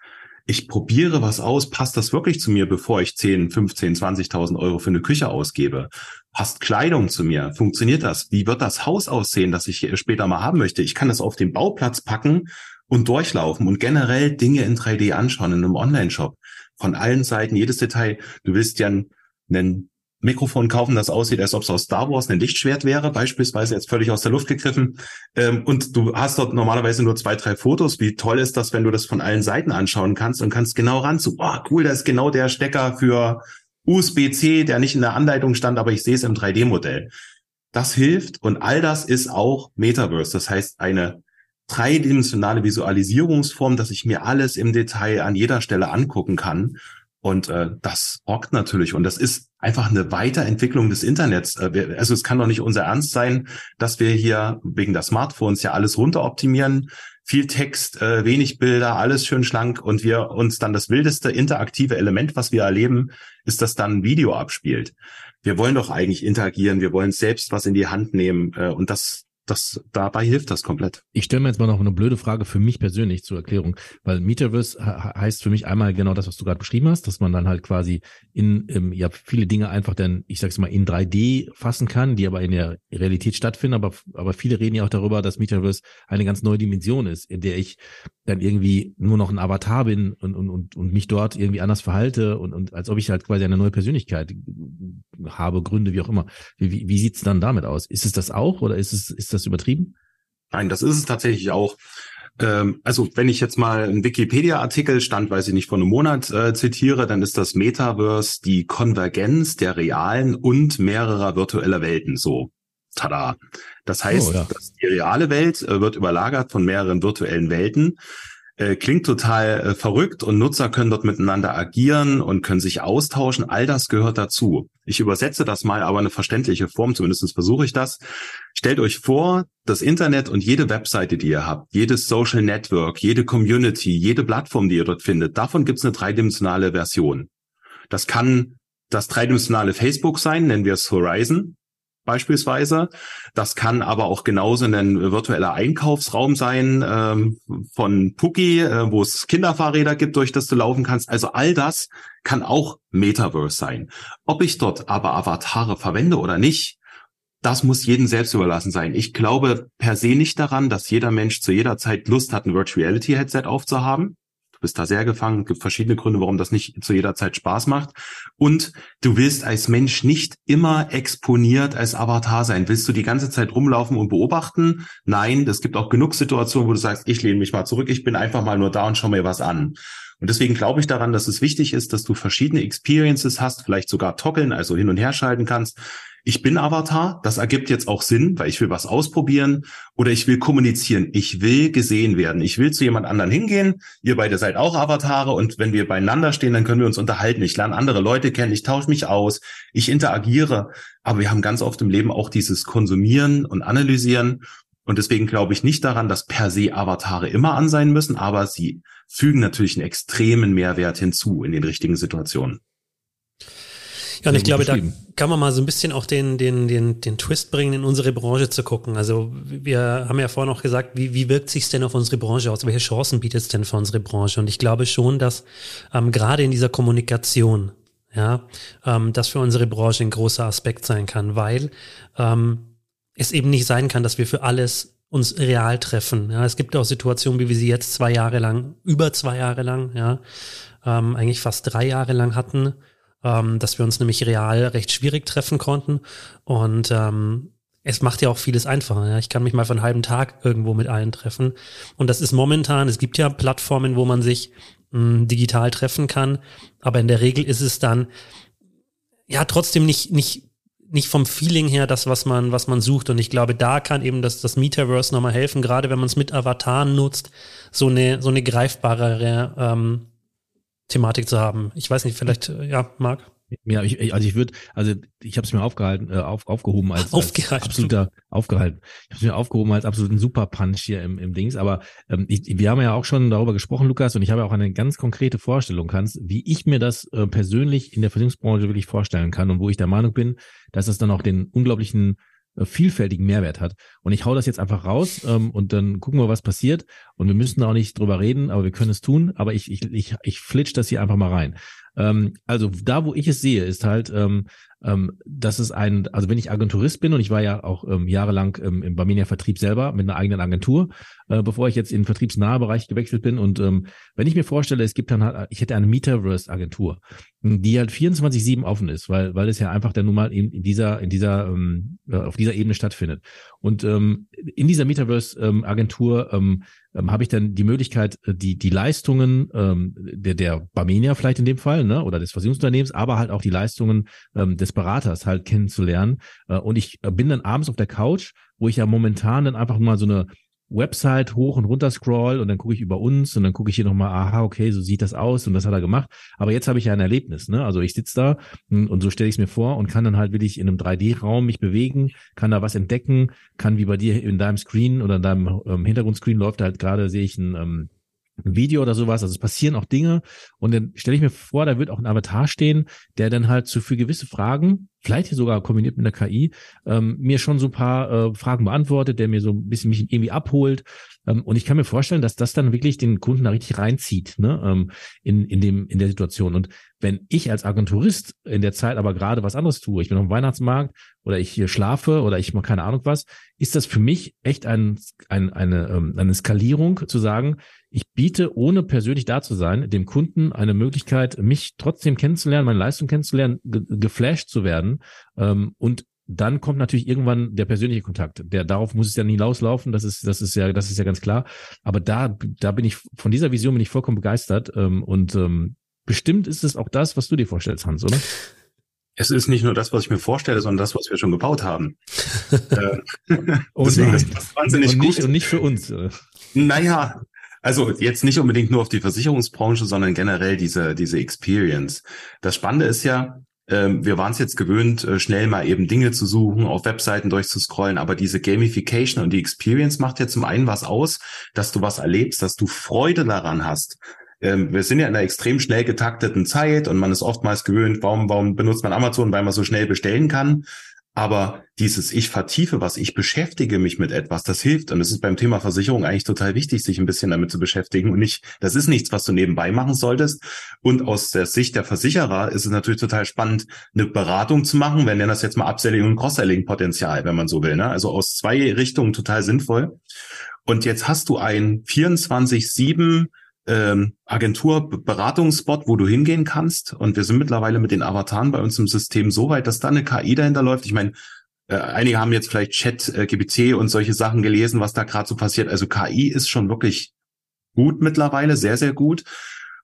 ich probiere was aus, passt das wirklich zu mir, bevor ich 10, 15, 20.000 Euro für eine Küche ausgebe? Passt Kleidung zu mir? Funktioniert das? Wie wird das Haus aussehen, das ich später mal haben möchte? Ich kann das auf den Bauplatz packen und durchlaufen und generell Dinge in 3D anschauen in einem Online-Shop von allen Seiten, jedes Detail. Du willst ja einen Mikrofon kaufen, das aussieht, als ob es aus Star Wars ein Lichtschwert wäre, beispielsweise jetzt völlig aus der Luft gegriffen. Ähm, und du hast dort normalerweise nur zwei, drei Fotos. Wie toll ist das, wenn du das von allen Seiten anschauen kannst und kannst genau ran zu, oh, cool, da ist genau der Stecker für USB-C, der nicht in der Anleitung stand, aber ich sehe es im 3D-Modell. Das hilft und all das ist auch Metaverse. Das heißt, eine dreidimensionale Visualisierungsform, dass ich mir alles im Detail an jeder Stelle angucken kann. Und äh, das rockt natürlich. Und das ist einfach eine Weiterentwicklung des Internets. Äh, also es kann doch nicht unser Ernst sein, dass wir hier wegen der Smartphones ja alles runteroptimieren. Viel Text, äh, wenig Bilder, alles schön schlank und wir uns dann das wildeste interaktive Element, was wir erleben, ist, dass dann ein Video abspielt. Wir wollen doch eigentlich interagieren, wir wollen selbst was in die Hand nehmen äh, und das, das, dabei hilft das komplett. Ich stelle mir jetzt mal noch eine blöde Frage für mich persönlich zur Erklärung, weil Metaverse heißt für mich einmal genau das, was du gerade beschrieben hast, dass man dann halt quasi in, ähm, ja, viele Dinge einfach dann, ich sag's mal, in 3D fassen kann, die aber in der Realität stattfinden, aber, aber viele reden ja auch darüber, dass Metaverse eine ganz neue Dimension ist, in der ich dann irgendwie nur noch ein Avatar bin und, und, und, und mich dort irgendwie anders verhalte und, und als ob ich halt quasi eine neue Persönlichkeit habe, Gründe, wie auch immer. Wie, wie, wie sieht's dann damit aus? Ist es das auch oder ist es, ist das übertrieben? Nein, das ist es tatsächlich auch. Ähm, also wenn ich jetzt mal einen Wikipedia-Artikel, stand, weiß ich nicht, von einem Monat äh, zitiere, dann ist das Metaverse die Konvergenz der realen und mehrerer virtueller Welten. So, tada. Das heißt, oh, ja. dass die reale Welt äh, wird überlagert von mehreren virtuellen Welten. Äh, klingt total äh, verrückt und Nutzer können dort miteinander agieren und können sich austauschen. All das gehört dazu. Ich übersetze das mal, aber eine verständliche Form, zumindest versuche ich das. Stellt euch vor, das Internet und jede Webseite, die ihr habt, jedes Social Network, jede Community, jede Plattform, die ihr dort findet, davon gibt es eine dreidimensionale Version. Das kann das dreidimensionale Facebook sein, nennen wir es Horizon beispielsweise. Das kann aber auch genauso ein virtueller Einkaufsraum sein ähm, von Puki, äh, wo es Kinderfahrräder gibt, durch das du laufen kannst. Also all das kann auch Metaverse sein. Ob ich dort aber Avatare verwende oder nicht, das muss jedem selbst überlassen sein. Ich glaube per se nicht daran, dass jeder Mensch zu jeder Zeit Lust hat, ein Virtual Reality Headset aufzuhaben. Du bist da sehr gefangen. Es gibt verschiedene Gründe, warum das nicht zu jeder Zeit Spaß macht. Und du willst als Mensch nicht immer exponiert als Avatar sein. Willst du die ganze Zeit rumlaufen und beobachten? Nein, es gibt auch genug Situationen, wo du sagst, ich lehne mich mal zurück, ich bin einfach mal nur da und schau mir was an. Und deswegen glaube ich daran, dass es wichtig ist, dass du verschiedene Experiences hast, vielleicht sogar toggeln, also hin und her schalten kannst, ich bin Avatar, das ergibt jetzt auch Sinn, weil ich will was ausprobieren oder ich will kommunizieren, ich will gesehen werden, ich will zu jemand anderen hingehen, ihr beide seid auch Avatare und wenn wir beieinander stehen, dann können wir uns unterhalten, ich lerne andere Leute kennen, ich tausche mich aus, ich interagiere, aber wir haben ganz oft im Leben auch dieses Konsumieren und Analysieren. Und deswegen glaube ich nicht daran, dass per se Avatare immer an sein müssen, aber sie fügen natürlich einen extremen Mehrwert hinzu in den richtigen Situationen. Ja, und ich glaube, da kann man mal so ein bisschen auch den, den, den, den Twist bringen, in unsere Branche zu gucken. Also wir haben ja vorhin auch gesagt, wie, wie wirkt sich denn auf unsere Branche aus? Welche Chancen bietet es denn für unsere Branche? Und ich glaube schon, dass ähm, gerade in dieser Kommunikation, ja, ähm, das für unsere Branche ein großer Aspekt sein kann, weil ähm, es eben nicht sein kann, dass wir für alles uns real treffen. Ja, es gibt auch Situationen, wie wir sie jetzt zwei Jahre lang, über zwei Jahre lang, ja, ähm, eigentlich fast drei Jahre lang hatten, ähm, dass wir uns nämlich real recht schwierig treffen konnten. Und ähm, es macht ja auch vieles einfacher. Ja. Ich kann mich mal für einen halben Tag irgendwo mit allen treffen. Und das ist momentan, es gibt ja Plattformen, wo man sich mh, hm, digital treffen kann, aber in der Regel ist es dann ja trotzdem nicht, nicht nicht vom Feeling her das, was man, was man sucht. Und ich glaube, da kann eben das, das Metaverse nochmal helfen, gerade wenn man es mit Avataren nutzt, so eine, so eine greifbarere ähm, Thematik zu haben. Ich weiß nicht, vielleicht, äh, ja, Marc? Ja, ich, also ich würde, also ich habe es mir aufgehalten, äh, auf, aufgehoben als, als absoluter aufgehalten. Ich habe es mir aufgehoben als absoluten Superpunch hier im, im Dings. Aber ähm, ich, wir haben ja auch schon darüber gesprochen, Lukas, und ich habe auch eine ganz konkrete Vorstellung, kannst, wie ich mir das äh, persönlich in der Versicherungsbranche wirklich vorstellen kann und wo ich der Meinung bin, dass es dann auch den unglaublichen vielfältigen Mehrwert hat. Und ich hau das jetzt einfach raus ähm, und dann gucken wir, was passiert. Und wir müssen auch nicht drüber reden, aber wir können es tun. Aber ich, ich, ich, ich flitsch das hier einfach mal rein. Ähm, also da, wo ich es sehe, ist halt, ähm, ähm, dass es ein, also wenn ich Agenturist bin und ich war ja auch ähm, jahrelang ähm, im Barmenia-Vertrieb selber mit einer eigenen Agentur, äh, bevor ich jetzt in den vertriebsnahe Bereich gewechselt bin. Und ähm, wenn ich mir vorstelle, es gibt dann halt, ich hätte eine Metaverse-Agentur, die halt 24-7 offen ist, weil, weil es ja einfach dann nun mal in, in dieser, in dieser, ähm, äh, auf dieser Ebene stattfindet. Und ähm, in dieser Metaverse-Agentur ähm, ähm, habe ich dann die Möglichkeit, äh, die, die Leistungen ähm, der, der Barmenia vielleicht in dem Fall, ne, oder des Versicherungsunternehmens, aber halt auch die Leistungen ähm, des Beraters halt kennenzulernen. Äh, und ich äh, bin dann abends auf der Couch, wo ich ja momentan dann einfach mal so eine Website hoch und runter scroll und dann gucke ich über uns und dann gucke ich hier nochmal, aha, okay, so sieht das aus und das hat er gemacht. Aber jetzt habe ich ja ein Erlebnis, ne? Also ich sitze da und so stelle ich es mir vor und kann dann halt wirklich in einem 3D-Raum mich bewegen, kann da was entdecken, kann wie bei dir in deinem Screen oder in deinem ähm, Hintergrundscreen läuft halt gerade, sehe ich ein ähm, ein Video oder sowas. Also es passieren auch Dinge. Und dann stelle ich mir vor, da wird auch ein Avatar stehen, der dann halt so für gewisse Fragen, vielleicht sogar kombiniert mit einer KI, ähm, mir schon so ein paar äh, Fragen beantwortet, der mir so ein bisschen mich irgendwie abholt. Ähm, und ich kann mir vorstellen, dass das dann wirklich den Kunden da richtig reinzieht, ne, ähm, in, in dem, in der Situation. Und wenn ich als Agenturist in der Zeit aber gerade was anderes tue, ich bin auf dem Weihnachtsmarkt oder ich hier schlafe oder ich mache keine Ahnung was, ist das für mich echt ein, ein, eine, ähm, eine Skalierung zu sagen, ich biete, ohne persönlich da zu sein, dem Kunden eine Möglichkeit, mich trotzdem kennenzulernen, meine Leistung kennenzulernen, ge geflasht zu werden ähm, und dann kommt natürlich irgendwann der persönliche Kontakt. Der darauf muss es ja nie hinauslaufen. Das ist, das ist ja, das ist ja ganz klar. Aber da, da bin ich von dieser Vision bin ich vollkommen begeistert. Ähm, und ähm, bestimmt ist es auch das, was du dir vorstellst, Hans, oder? Es ist nicht nur das, was ich mir vorstelle, sondern das, was wir schon gebaut haben. äh, oh deswegen ist das wahnsinnig und nicht, gut. Und nicht für uns. Naja, also jetzt nicht unbedingt nur auf die Versicherungsbranche, sondern generell diese, diese Experience. Das Spannende ist ja, ähm, wir waren es jetzt gewöhnt, äh, schnell mal eben Dinge zu suchen, auf Webseiten durchzuscrollen, aber diese Gamification und die Experience macht ja zum einen was aus, dass du was erlebst, dass du Freude daran hast. Ähm, wir sind ja in einer extrem schnell getakteten Zeit und man ist oftmals gewöhnt, warum, warum benutzt man Amazon, weil man so schnell bestellen kann. Aber dieses Ich vertiefe was, ich beschäftige mich mit etwas, das hilft. Und es ist beim Thema Versicherung eigentlich total wichtig, sich ein bisschen damit zu beschäftigen. Und nicht, das ist nichts, was du nebenbei machen solltest. Und aus der Sicht der Versicherer ist es natürlich total spannend, eine Beratung zu machen. Wir nennen das jetzt mal Upselling und Cross-Selling-Potenzial, wenn man so will. Ne? Also aus zwei Richtungen total sinnvoll. Und jetzt hast du ein 24-7 ähm, Agenturberatungsspot, wo du hingehen kannst. Und wir sind mittlerweile mit den Avataren bei uns im System so weit, dass da eine KI dahinter läuft. Ich meine, äh, einige haben jetzt vielleicht Chat, äh, GBC und solche Sachen gelesen, was da gerade so passiert. Also KI ist schon wirklich gut mittlerweile, sehr, sehr gut.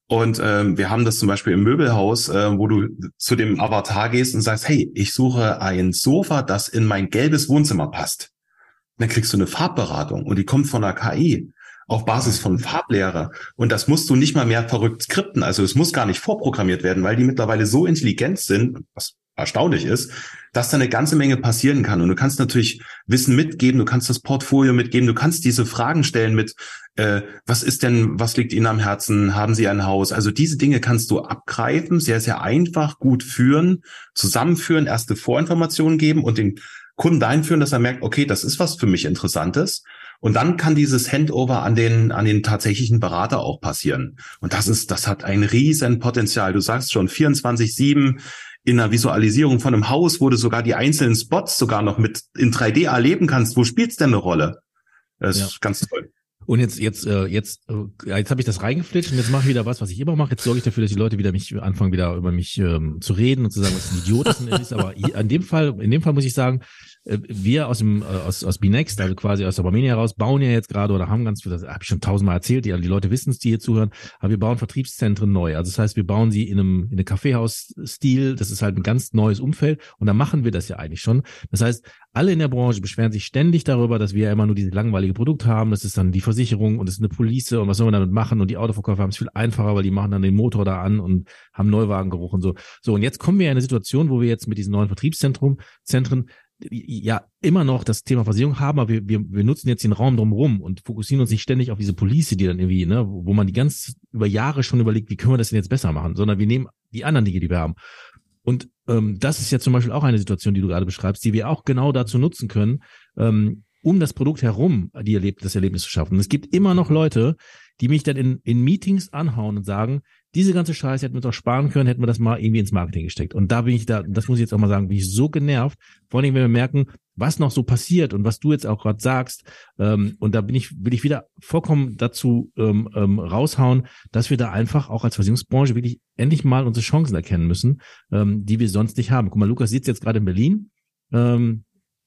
Und ähm, wir haben das zum Beispiel im Möbelhaus, äh, wo du zu dem Avatar gehst und sagst, hey, ich suche ein Sofa, das in mein gelbes Wohnzimmer passt. Dann kriegst du eine Farbberatung und die kommt von der KI auf Basis von Farblehre. Und das musst du nicht mal mehr verrückt skripten. Also es muss gar nicht vorprogrammiert werden, weil die mittlerweile so intelligent sind, was erstaunlich ist, dass da eine ganze Menge passieren kann. Und du kannst natürlich Wissen mitgeben, du kannst das Portfolio mitgeben, du kannst diese Fragen stellen mit, äh, was ist denn, was liegt Ihnen am Herzen, haben Sie ein Haus? Also diese Dinge kannst du abgreifen, sehr, sehr einfach, gut führen, zusammenführen, erste Vorinformationen geben und den Kunden dahin führen, dass er merkt, okay, das ist was für mich Interessantes. Und dann kann dieses Handover an den, an den tatsächlichen Berater auch passieren. Und das ist, das hat ein riesen Potenzial. Du sagst schon 24-7 in einer Visualisierung von einem Haus, wo du sogar die einzelnen Spots sogar noch mit in 3D erleben kannst. Wo spielt's denn eine Rolle? Das ja. ist ganz toll. Und jetzt, jetzt, äh, jetzt, äh, jetzt habe ich das reingeflitscht und jetzt mache ich wieder was, was ich immer mache. Jetzt sorge ich dafür, dass die Leute wieder mich anfangen, wieder über mich ähm, zu reden und zu sagen, was ein Idiot ist. Aber in dem Fall, in dem Fall muss ich sagen, wir aus dem äh, aus aus Binext, also quasi aus der Armenia heraus, bauen ja jetzt gerade oder haben ganz viel, das habe ich schon tausendmal erzählt, die, die Leute wissen es, die hier zuhören, aber wir bauen Vertriebszentren neu. Also das heißt, wir bauen sie in einem in einem Kaffeehaus-Stil. Das ist halt ein ganz neues Umfeld und da machen wir das ja eigentlich schon. Das heißt, alle in der Branche beschweren sich ständig darüber, dass wir ja immer nur dieses langweilige Produkt haben. Das ist dann die Versicherung und es ist eine Police und was soll man damit machen? Und die Autoverkäufer haben es viel einfacher, weil die machen dann den Motor da an und haben Neuwagengeruch und so. So, und jetzt kommen wir in eine Situation, wo wir jetzt mit diesen neuen Vertriebszentren Zentren ja immer noch das Thema Versicherung haben, aber wir, wir, wir nutzen jetzt den Raum drumherum und fokussieren uns nicht ständig auf diese Police, die dann irgendwie, ne, wo, man die ganz über Jahre schon überlegt, wie können wir das denn jetzt besser machen, sondern wir nehmen die anderen Dinge, die wir haben. Und ähm, das ist ja zum Beispiel auch eine Situation, die du gerade beschreibst, die wir auch genau dazu nutzen können, ähm, um das Produkt herum die Erleb das Erlebnis zu schaffen. Und es gibt immer noch Leute, die mich dann in, in Meetings anhauen und sagen, diese ganze Scheiße hätten wir doch sparen können, hätten wir das mal irgendwie ins Marketing gesteckt. Und da bin ich da, das muss ich jetzt auch mal sagen, bin ich so genervt. Vor allem, wenn wir merken, was noch so passiert und was du jetzt auch gerade sagst. Ähm, und da bin ich, will ich wieder vollkommen dazu ähm, ähm, raushauen, dass wir da einfach auch als Versicherungsbranche wirklich endlich mal unsere Chancen erkennen müssen, ähm, die wir sonst nicht haben. Guck mal, Lukas sitzt jetzt gerade in Berlin. Ähm,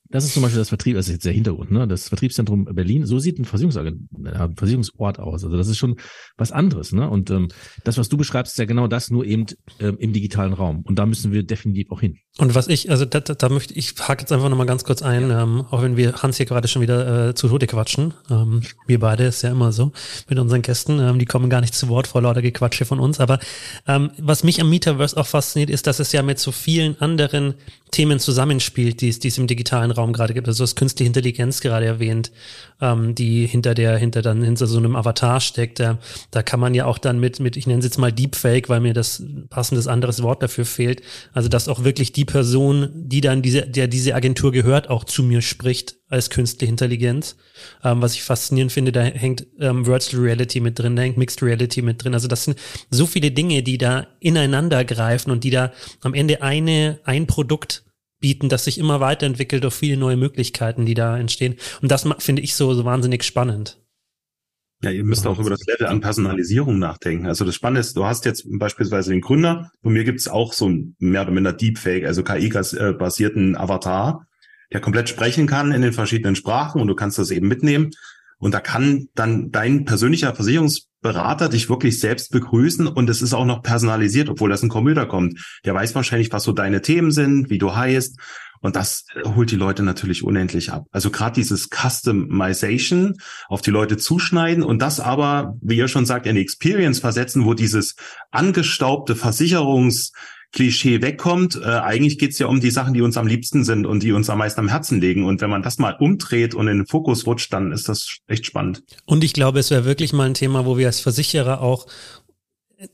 das ist zum Beispiel das Vertrieb, das ist jetzt der Hintergrund, ne? Das Vertriebszentrum Berlin. So sieht ein äh, Versicherungsort aus. Also das ist schon was anderes, ne? Und ähm, das, was du beschreibst, ist ja genau das, nur eben ähm, im digitalen Raum. Und da müssen wir definitiv auch hin. Und was ich, also da, da, da möchte ich hake jetzt einfach nochmal ganz kurz ein, ähm, auch wenn wir Hans hier gerade schon wieder äh, zu Tode quatschen. Ähm, wir beide ist ja immer so mit unseren Gästen. Ähm, die kommen gar nicht zu Wort vor lauter Gequatsche von uns. Aber ähm, was mich am Metaverse auch fasziniert, ist, dass es ja mit so vielen anderen Themen zusammenspielt, die es, die es im digitalen Raum gerade gibt. Also das künstliche Intelligenz gerade erwähnt, ähm, die hinter der, hinter dann hinter so einem Avatar steckt. Da, da kann man ja auch dann mit, mit, ich nenne es jetzt mal Deepfake, weil mir das passendes anderes Wort dafür fehlt. Also dass auch wirklich die Person, die dann diese, der diese Agentur gehört, auch zu mir spricht als künstliche Intelligenz. Ähm, was ich faszinierend finde, da hängt ähm, Virtual Reality mit drin, da hängt Mixed Reality mit drin. Also das sind so viele Dinge, die da ineinander greifen und die da am Ende eine, ein Produkt bieten, das sich immer weiterentwickelt auf viele neue Möglichkeiten, die da entstehen. Und das finde ich so, so wahnsinnig spannend. Ja, ihr müsst auch über das Level an Personalisierung nachdenken. Also das Spannende ist, du hast jetzt beispielsweise den Gründer, von mir gibt es auch so ein mehr oder minder Deepfake, also KI-basierten Avatar, der komplett sprechen kann in den verschiedenen Sprachen und du kannst das eben mitnehmen. Und da kann dann dein persönlicher Versicherungsberater dich wirklich selbst begrüßen und es ist auch noch personalisiert, obwohl das ein Computer kommt. Der weiß wahrscheinlich, was so deine Themen sind, wie du heißt und das holt die Leute natürlich unendlich ab. Also gerade dieses Customization auf die Leute zuschneiden und das aber, wie ihr schon sagt, in die Experience versetzen, wo dieses angestaubte Versicherungs Klischee wegkommt. Äh, eigentlich geht's ja um die Sachen, die uns am liebsten sind und die uns am meisten am Herzen liegen. Und wenn man das mal umdreht und in den Fokus rutscht, dann ist das echt spannend. Und ich glaube, es wäre wirklich mal ein Thema, wo wir als Versicherer auch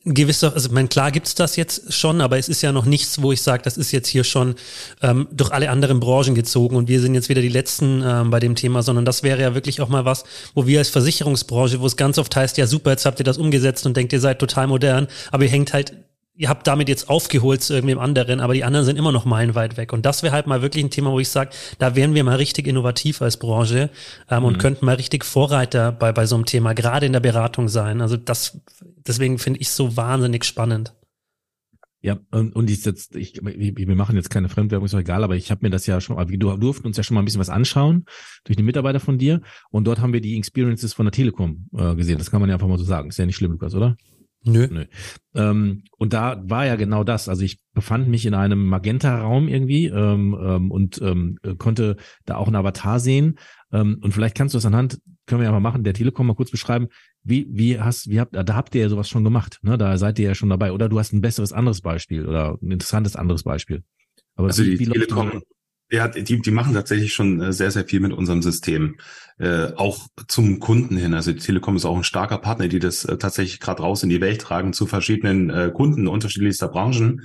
gewisser, also mein klar gibt's das jetzt schon, aber es ist ja noch nichts, wo ich sage, das ist jetzt hier schon ähm, durch alle anderen Branchen gezogen und wir sind jetzt wieder die Letzten ähm, bei dem Thema, sondern das wäre ja wirklich auch mal was, wo wir als Versicherungsbranche, wo es ganz oft heißt, ja super, jetzt habt ihr das umgesetzt und denkt, ihr seid total modern, aber ihr hängt halt ihr habt damit jetzt aufgeholt zu irgendwem anderen, aber die anderen sind immer noch meilenweit weg. Und das wäre halt mal wirklich ein Thema, wo ich sage, da wären wir mal richtig innovativ als Branche ähm, mhm. und könnten mal richtig Vorreiter bei, bei so einem Thema, gerade in der Beratung sein. Also das, deswegen finde ich so wahnsinnig spannend. Ja, und, und ich jetzt, ich, wir machen jetzt keine Fremdwerbung, ist doch egal, aber ich habe mir das ja schon, wir durften uns ja schon mal ein bisschen was anschauen durch die Mitarbeiter von dir und dort haben wir die Experiences von der Telekom äh, gesehen. Das kann man ja einfach mal so sagen. Ist ja nicht schlimm, Lukas, oder? Nö. Nö. Ähm, und da war ja genau das. Also ich befand mich in einem Magenta-Raum irgendwie ähm, ähm, und ähm, konnte da auch einen Avatar sehen. Ähm, und vielleicht kannst du es anhand, können wir ja mal machen, der Telekom mal kurz beschreiben, wie, wie hast, wie habt, da habt ihr ja sowas schon gemacht, ne? Da seid ihr ja schon dabei. Oder du hast ein besseres anderes Beispiel oder ein interessantes anderes Beispiel. Aber also wie, die wie Telekom, ja, die, die machen tatsächlich schon äh, sehr, sehr viel mit unserem System. Äh, auch zum Kunden hin. Also die Telekom ist auch ein starker Partner, die das äh, tatsächlich gerade raus in die Welt tragen zu verschiedenen äh, Kunden unterschiedlichster Branchen.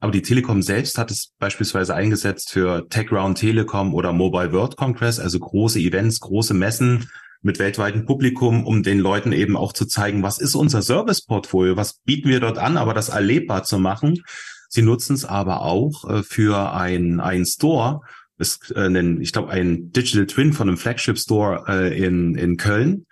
Aber die Telekom selbst hat es beispielsweise eingesetzt für Tech Round Telekom oder Mobile World Congress, also große Events, große Messen, mit weltweitem Publikum, um den Leuten eben auch zu zeigen, was ist unser Serviceportfolio, was bieten wir dort an, aber das erlebbar zu machen. Sie nutzen es aber auch äh, für ein, ein Store, ist, äh, ich glaube, ein Digital Twin von einem Flagship Store äh, in, in Köln.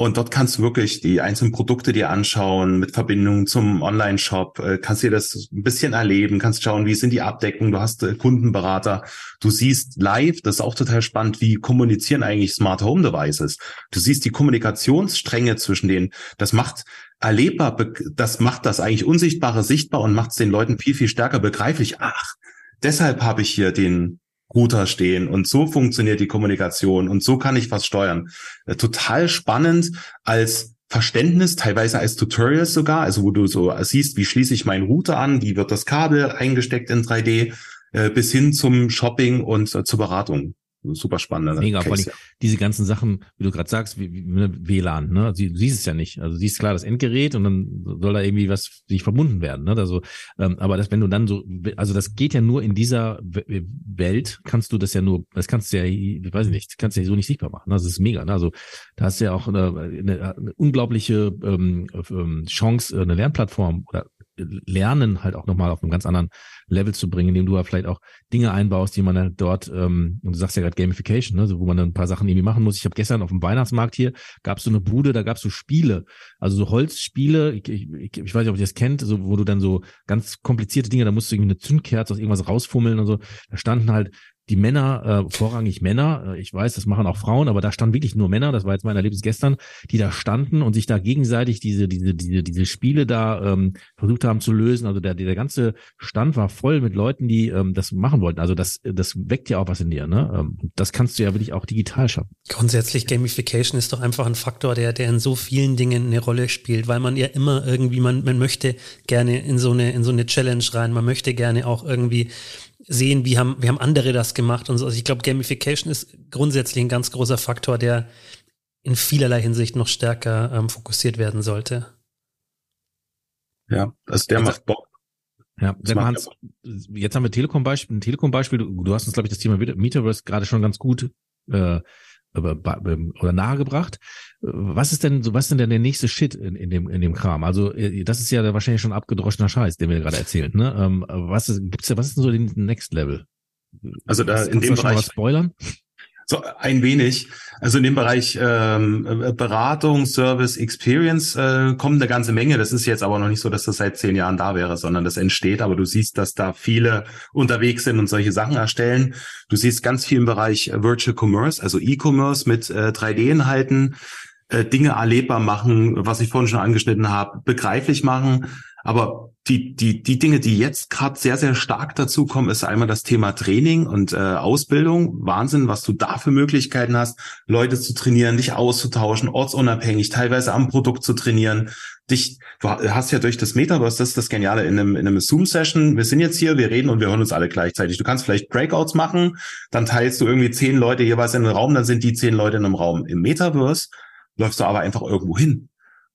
Und dort kannst du wirklich die einzelnen Produkte dir anschauen, mit Verbindung zum Online-Shop, äh, kannst dir das ein bisschen erleben, kannst schauen, wie sind die Abdeckungen, du hast äh, Kundenberater, du siehst live, das ist auch total spannend, wie kommunizieren eigentlich Smart Home Devices. Du siehst die Kommunikationsstränge zwischen denen, das macht erlebbar, das macht das eigentlich Unsichtbare sichtbar und macht es den Leuten viel, viel stärker begreiflich. Ach, deshalb habe ich hier den Router stehen und so funktioniert die Kommunikation und so kann ich was steuern. Äh, total spannend als Verständnis, teilweise als Tutorials sogar, also wo du so siehst, wie schließe ich meinen Router an, wie wird das Kabel eingesteckt in 3D, äh, bis hin zum Shopping und äh, zur Beratung super spannend. Mega, vor allem diese ganzen Sachen, wie du gerade sagst, wie, wie ne, WLAN, ne? Du siehst es ja nicht. Also siehst klar das Endgerät und dann soll da irgendwie was sich verbunden werden, ne? Also, ähm, aber das, wenn du dann so, also das geht ja nur in dieser Welt, kannst du das ja nur, das kannst du ja, ich weiß nicht, kannst du ja so nicht sichtbar machen. Ne? Das ist mega, ne? Also da hast du ja auch eine, eine, eine unglaubliche ähm, ähm Chance, eine Lernplattform oder Lernen halt auch nochmal auf einem ganz anderen Level zu bringen, indem du ja vielleicht auch Dinge einbaust, die man dann dort, ähm, und du sagst ja gerade Gamification, ne, so, wo man dann ein paar Sachen irgendwie machen muss. Ich habe gestern auf dem Weihnachtsmarkt hier, gab es so eine Bude, da gab es so Spiele, also so Holzspiele, ich, ich, ich weiß nicht, ob ihr das kennt, so, wo du dann so ganz komplizierte Dinge, da musst du irgendwie eine Zündkerze aus irgendwas rausfummeln und so. Da standen halt die Männer, äh, vorrangig Männer, äh, ich weiß, das machen auch Frauen, aber da standen wirklich nur Männer, das war jetzt mein Erlebnis gestern, die da standen und sich da gegenseitig diese, diese, diese, diese Spiele da ähm, versucht haben zu lösen. Also der, der ganze Stand war voll mit Leuten, die ähm, das machen wollten. Also das, das weckt ja auch was in dir, ne? Ähm, das kannst du ja wirklich auch digital schaffen. Grundsätzlich Gamification ist doch einfach ein Faktor, der, der in so vielen Dingen eine Rolle spielt, weil man ja immer irgendwie, man, man möchte gerne in so eine, in so eine Challenge rein, man möchte gerne auch irgendwie sehen, wie haben, wie haben andere das gemacht und so. Also ich glaube, Gamification ist grundsätzlich ein ganz großer Faktor, der in vielerlei Hinsicht noch stärker ähm, fokussiert werden sollte. Ja, also der also, macht Bock. Ja, Hans, jetzt haben wir Telekom-Beispiel, ein Telekom-Beispiel. Du, du, hast uns, glaube ich, das Thema Metaverse gerade schon ganz gut äh, oder nahegebracht. Was ist denn so, was ist denn der nächste Shit in, in dem in dem Kram? Also äh, das ist ja wahrscheinlich schon abgedroschener Scheiß, den wir gerade erzählt. Ne? Ähm, was ist, gibt's da, was ist denn so den Next Level? Also da in dem Bereich spoilern? So ein wenig. Also in dem Bereich ähm, äh, Beratung, Service, Experience äh, kommt eine ganze Menge. Das ist jetzt aber noch nicht so, dass das seit zehn Jahren da wäre, sondern das entsteht. Aber du siehst, dass da viele unterwegs sind und solche Sachen erstellen. Du siehst ganz viel im Bereich Virtual Commerce, also E-Commerce mit äh, 3D-Inhalten, äh, Dinge erlebbar machen, was ich vorhin schon angeschnitten habe, begreiflich machen. Aber die, die, die Dinge, die jetzt gerade sehr, sehr stark dazu kommen, ist einmal das Thema Training und äh, Ausbildung. Wahnsinn, was du da für Möglichkeiten hast, Leute zu trainieren, dich auszutauschen, ortsunabhängig, teilweise am Produkt zu trainieren. Dich, du hast ja durch das Metaverse, das ist das Geniale, in einem, in einem Zoom-Session, wir sind jetzt hier, wir reden und wir hören uns alle gleichzeitig. Du kannst vielleicht Breakouts machen, dann teilst du irgendwie zehn Leute jeweils in einem Raum, dann sind die zehn Leute in einem Raum. Im Metaverse läufst du aber einfach irgendwo hin.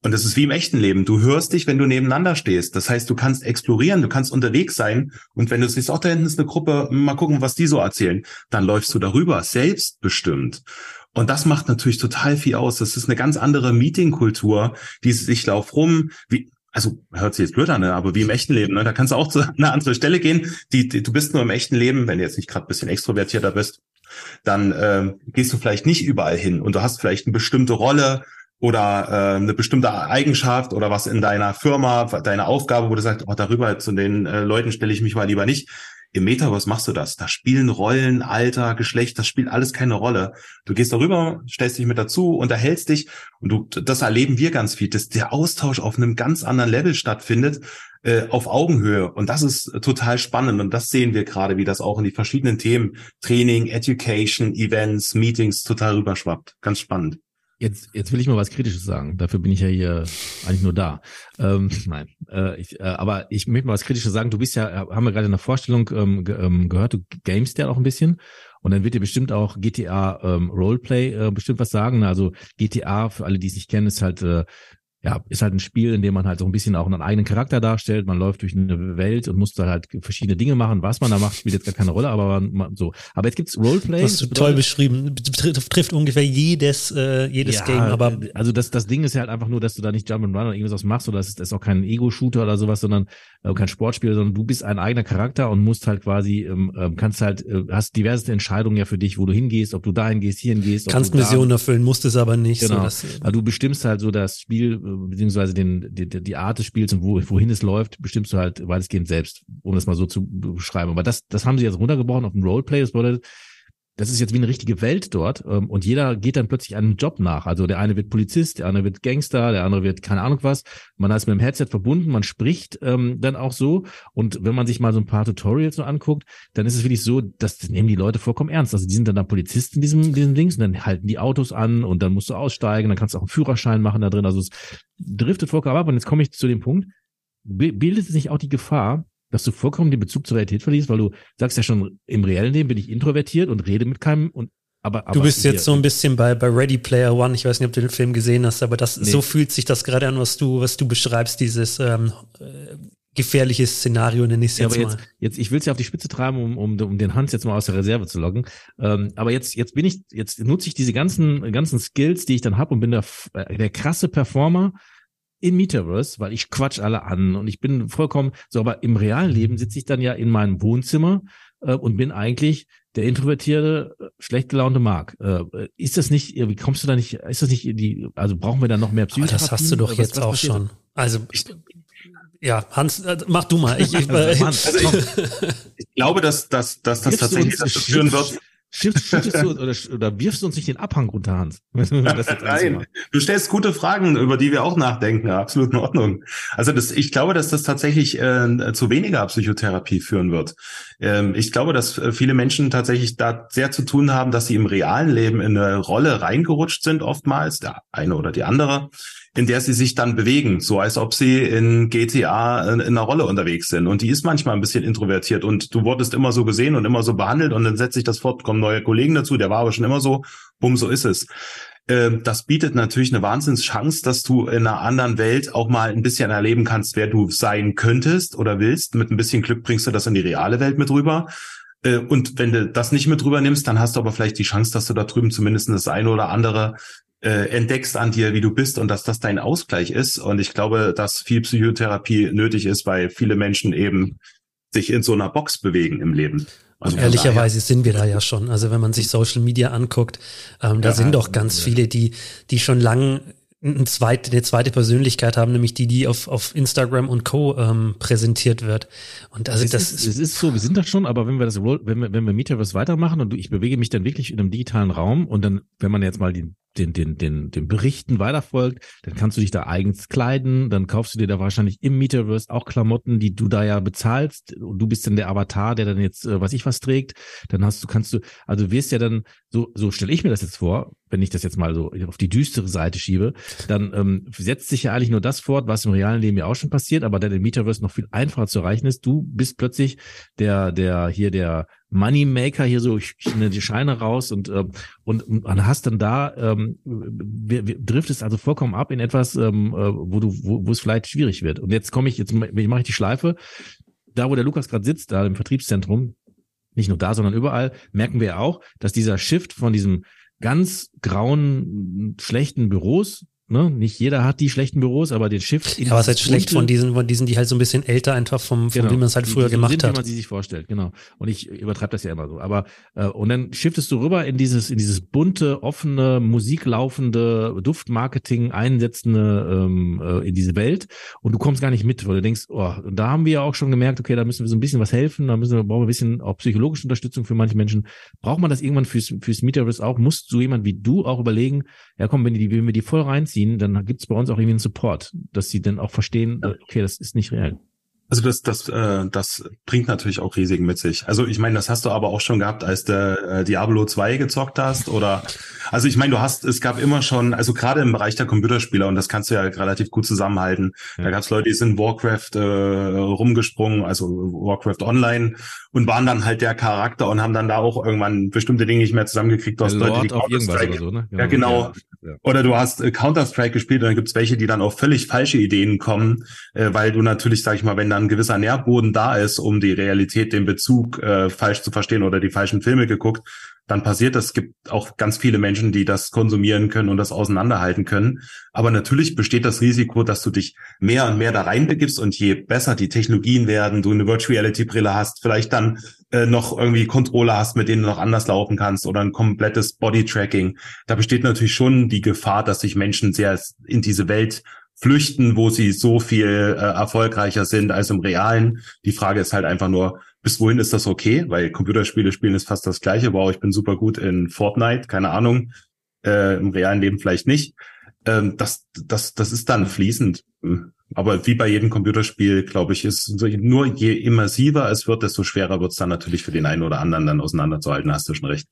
Und das ist wie im echten Leben. Du hörst dich, wenn du nebeneinander stehst. Das heißt, du kannst explorieren, du kannst unterwegs sein. Und wenn du siehst, auch da hinten ist eine Gruppe, mal gucken, was die so erzählen, dann läufst du darüber, selbstbestimmt. Und das macht natürlich total viel aus. Das ist eine ganz andere Meetingkultur, die sich lauf rum, wie, also hört sich jetzt blöd an, ne? aber wie im echten Leben, ne? da kannst du auch zu einer anderen Stelle gehen. Die, die, du bist nur im echten Leben, wenn du jetzt nicht gerade ein bisschen extrovertierter bist, dann äh, gehst du vielleicht nicht überall hin und du hast vielleicht eine bestimmte Rolle oder äh, eine bestimmte Eigenschaft oder was in deiner Firma, deine Aufgabe, wo du sagst, oh, darüber zu den äh, Leuten stelle ich mich mal lieber nicht. Im Metaverse machst du das. Da spielen Rollen, Alter, Geschlecht, das spielt alles keine Rolle. Du gehst darüber, stellst dich mit dazu, unterhältst dich und du, das erleben wir ganz viel, dass der Austausch auf einem ganz anderen Level stattfindet, äh, auf Augenhöhe. Und das ist total spannend und das sehen wir gerade, wie das auch in die verschiedenen Themen, Training, Education, Events, Meetings total rüberschwappt. Ganz spannend. Jetzt, jetzt will ich mal was Kritisches sagen. Dafür bin ich ja hier eigentlich nur da. Ähm, nein, äh, ich, äh, aber ich möchte mal was Kritisches sagen. Du bist ja, haben wir gerade in der Vorstellung ähm, ge ähm, gehört, du gamest ja auch ein bisschen. Und dann wird dir bestimmt auch GTA ähm, Roleplay äh, bestimmt was sagen. Also GTA, für alle, die es nicht kennen, ist halt äh, ja, ist halt ein Spiel, in dem man halt so ein bisschen auch einen eigenen Charakter darstellt. Man läuft durch eine Welt und muss da halt verschiedene Dinge machen. Was man da macht, spielt jetzt gar keine Rolle, aber man, so. Aber jetzt gibt's Roleplay. Das hast du toll beschrieben. Trifft, trifft ungefähr jedes, äh, jedes ja, Game, aber. Also das, das Ding ist ja halt einfach nur, dass du da nicht Jump and Run oder irgendwas machst oder das ist, das ist auch kein Ego-Shooter oder sowas, sondern äh, kein Sportspiel, sondern du bist ein eigener Charakter und musst halt quasi, ähm, ähm kannst halt, äh, hast diverse Entscheidungen ja für dich, wo du hingehst, ob du dahin gehst, hierhin gehst. Kannst Missionen erfüllen, musst es aber nicht. Genau. So, dass, also du bestimmst halt so das Spiel, äh, beziehungsweise den die, die Art des Spiels und wo, wohin es läuft, bestimmst du halt weitestgehend selbst, um das mal so zu beschreiben. Aber das, das haben sie jetzt runtergebrochen auf ein Roleplay. Das bedeutet, das ist jetzt wie eine richtige Welt dort ähm, und jeder geht dann plötzlich einem Job nach. Also der eine wird Polizist, der andere wird Gangster, der andere wird keine Ahnung was. Man ist mit dem Headset verbunden, man spricht ähm, dann auch so und wenn man sich mal so ein paar Tutorials so anguckt, dann ist es wirklich so, das nehmen die Leute vollkommen ernst. Also die sind dann da Polizisten in diesem, diesem Dings und dann halten die Autos an und dann musst du aussteigen, dann kannst du auch einen Führerschein machen da drin. Also es driftet vollkommen ab und jetzt komme ich zu dem Punkt, bildet sich auch die Gefahr, dass du vollkommen den Bezug zur Realität verlierst, weil du sagst ja schon, im reellen Leben bin ich introvertiert und rede mit keinem und aber, aber du bist jetzt so ein bisschen bei, bei Ready Player One. Ich weiß nicht, ob du den Film gesehen hast, aber das nee. so fühlt sich das gerade an, was du was du beschreibst, dieses ähm, äh, gefährliche Szenario nenne ich es jetzt, ja, aber jetzt, jetzt ich will es ja auf die Spitze treiben, um, um, um den Hans jetzt mal aus der Reserve zu loggen. Ähm, aber jetzt jetzt bin ich jetzt nutze ich diese ganzen ganzen Skills, die ich dann habe und bin der der krasse Performer im Metaverse, weil ich quatsch alle an und ich bin vollkommen so, aber im realen Leben sitze ich dann ja in meinem Wohnzimmer äh, und bin eigentlich der introvertierte, äh, schlecht gelaunte Mark. Äh, ist das nicht, wie kommst du da nicht, ist das nicht die, also brauchen wir da noch mehr Psychotherapie? Das hast du doch was, jetzt was auch schon. Also, ich, ja, Hans, äh, mach du mal. Ich, ich, also, also ich, ich glaube, dass, dass, dass das tatsächlich dazu führen wird. Schüttest du oder, oder wirfst du uns nicht den Abhang runter, Hans? Nein, du stellst gute Fragen, über die wir auch nachdenken. Absolut in Ordnung. Also das, ich glaube, dass das tatsächlich äh, zu weniger Psychotherapie führen wird. Ähm, ich glaube, dass äh, viele Menschen tatsächlich da sehr zu tun haben, dass sie im realen Leben in eine Rolle reingerutscht sind, oftmals, der eine oder die andere in der sie sich dann bewegen, so als ob sie in GTA in, in einer Rolle unterwegs sind. Und die ist manchmal ein bisschen introvertiert und du wurdest immer so gesehen und immer so behandelt und dann setzt sich das fort, kommen neue Kollegen dazu, der war aber schon immer so, bumm, so ist es. Ähm, das bietet natürlich eine Wahnsinnschance, dass du in einer anderen Welt auch mal ein bisschen erleben kannst, wer du sein könntest oder willst. Mit ein bisschen Glück bringst du das in die reale Welt mit rüber. Äh, und wenn du das nicht mit rüber nimmst, dann hast du aber vielleicht die Chance, dass du da drüben zumindest das eine oder andere äh, entdeckst an dir, wie du bist und dass das dein Ausgleich ist. Und ich glaube, dass viel Psychotherapie nötig ist, weil viele Menschen eben sich in so einer Box bewegen im Leben. Also Ehrlicherweise sind wir da ja schon. Also wenn man sich Social Media anguckt, ähm, da ja, sind doch ganz ja. viele, die, die schon lang eine zweite, eine zweite Persönlichkeit haben, nämlich die, die auf, auf Instagram und Co. Ähm, präsentiert wird. Und also es das ist, es ist so, wir sind das schon, aber wenn wir das, wenn wir, wenn wir Metaverse weitermachen und ich bewege mich dann wirklich in einem digitalen Raum und dann, wenn man jetzt mal den den, den, den, den Berichten weiterfolgt, dann kannst du dich da eigens kleiden, dann kaufst du dir da wahrscheinlich im Metaverse auch Klamotten, die du da ja bezahlst und du bist dann der Avatar, der dann jetzt, äh, was ich was trägt, dann hast du, kannst du, also wirst ja dann, so, so stelle ich mir das jetzt vor, wenn ich das jetzt mal so auf die düstere Seite schiebe, dann ähm, setzt sich ja eigentlich nur das fort, was im realen Leben ja auch schon passiert, aber dann im Metaverse noch viel einfacher zu erreichen ist. Du bist plötzlich der, der hier der Moneymaker hier so, ich, ich die Scheine raus und, äh, und, und hast dann da, ähm, wir, wir, driftest also vollkommen ab in etwas, ähm, äh, wo du, wo, wo es vielleicht schwierig wird. Und jetzt komme ich, jetzt mache ich die Schleife. Da, wo der Lukas gerade sitzt, da im Vertriebszentrum, nicht nur da, sondern überall, merken wir auch, dass dieser Shift von diesem ganz grauen, schlechten Büros Ne? Nicht jeder hat die schlechten Büros, aber den Shift. Ja, was heißt schlecht von diesen, von diesen, die halt so ein bisschen älter einfach vom, vom genau. wie man es halt früher gemacht sind, hat. Wie man sie sich vorstellt, genau. Und ich übertreibe das ja immer so. Aber äh, und dann shiftest du rüber in dieses, in dieses bunte, offene, musiklaufende, Duftmarketing einsetzende, ähm, äh, in diese Welt und du kommst gar nicht mit, weil du denkst, oh, und da haben wir ja auch schon gemerkt, okay, da müssen wir so ein bisschen was helfen, da müssen wir, brauchen wir ein bisschen auch psychologische Unterstützung für manche Menschen. Braucht man das irgendwann fürs, fürs Metaverse auch? Musst so jemand wie du auch überlegen, ja komm, wenn die, wenn wir die voll reinziehen, ziehen, dann gibt es bei uns auch irgendwie einen Support, dass sie dann auch verstehen, okay, das ist nicht real. Also das, das, äh, das bringt natürlich auch Risiken mit sich. Also ich meine, das hast du aber auch schon gehabt, als du äh, Diablo 2 gezockt hast oder Also ich meine, du hast, es gab immer schon, also gerade im Bereich der Computerspieler, und das kannst du ja relativ gut zusammenhalten, ja. da gab es Leute, die sind Warcraft äh, rumgesprungen, also Warcraft Online und waren dann halt der Charakter und haben dann da auch irgendwann bestimmte Dinge nicht mehr zusammengekriegt. Du hast Leute, die Counter-Strike, so, ne? genau. ja genau. Ja. Oder du hast äh, Counter-Strike gespielt und dann gibt's welche, die dann auf völlig falsche Ideen kommen, äh, weil du natürlich, sag ich mal, wenn dann ein gewisser Nährboden da ist, um die Realität, den Bezug äh, falsch zu verstehen oder die falschen Filme geguckt, dann passiert das. Es gibt auch ganz viele Menschen, die das konsumieren können und das auseinanderhalten können. Aber natürlich besteht das Risiko, dass du dich mehr und mehr da reinbegibst und je besser die Technologien werden, du eine Virtual Reality Brille hast, vielleicht dann äh, noch irgendwie Controller hast, mit denen du noch anders laufen kannst oder ein komplettes Body Tracking. Da besteht natürlich schon die Gefahr, dass sich Menschen sehr in diese Welt flüchten, wo sie so viel äh, erfolgreicher sind als im Realen. Die Frage ist halt einfach nur, bis wohin ist das okay? Weil Computerspiele spielen ist fast das gleiche. Wow, ich bin super gut in Fortnite, keine Ahnung. Äh, Im realen Leben vielleicht nicht. Ähm, das, das, das ist dann fließend. Aber wie bei jedem Computerspiel, glaube ich, ist nur je immersiver es wird, desto schwerer wird es dann natürlich für den einen oder anderen dann auseinanderzuhalten. Hast du schon recht.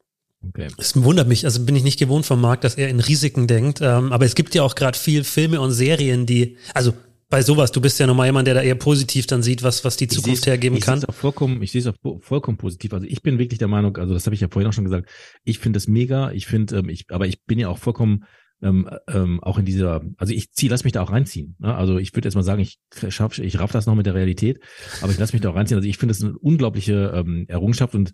Okay. Es wundert mich, also bin ich nicht gewohnt vom Markt, dass er in Risiken denkt. Ähm, aber es gibt ja auch gerade viel Filme und Serien, die, also bei sowas, du bist ja nochmal jemand, der da eher positiv dann sieht, was, was die Zukunft hergeben ich kann. Ich sehe es auch vollkommen, ich sehe es auch vollkommen positiv. Also ich bin wirklich der Meinung, also das habe ich ja vorhin auch schon gesagt, ich finde es mega, ich finde, ähm, ich, aber ich bin ja auch vollkommen ähm, ähm, auch in dieser, also ich zieh, lass mich da auch reinziehen. Ne? Also ich würde jetzt mal sagen, ich schaff, ich raff das noch mit der Realität, aber ich lass mich da auch reinziehen. Also ich finde es eine unglaubliche ähm, Errungenschaft und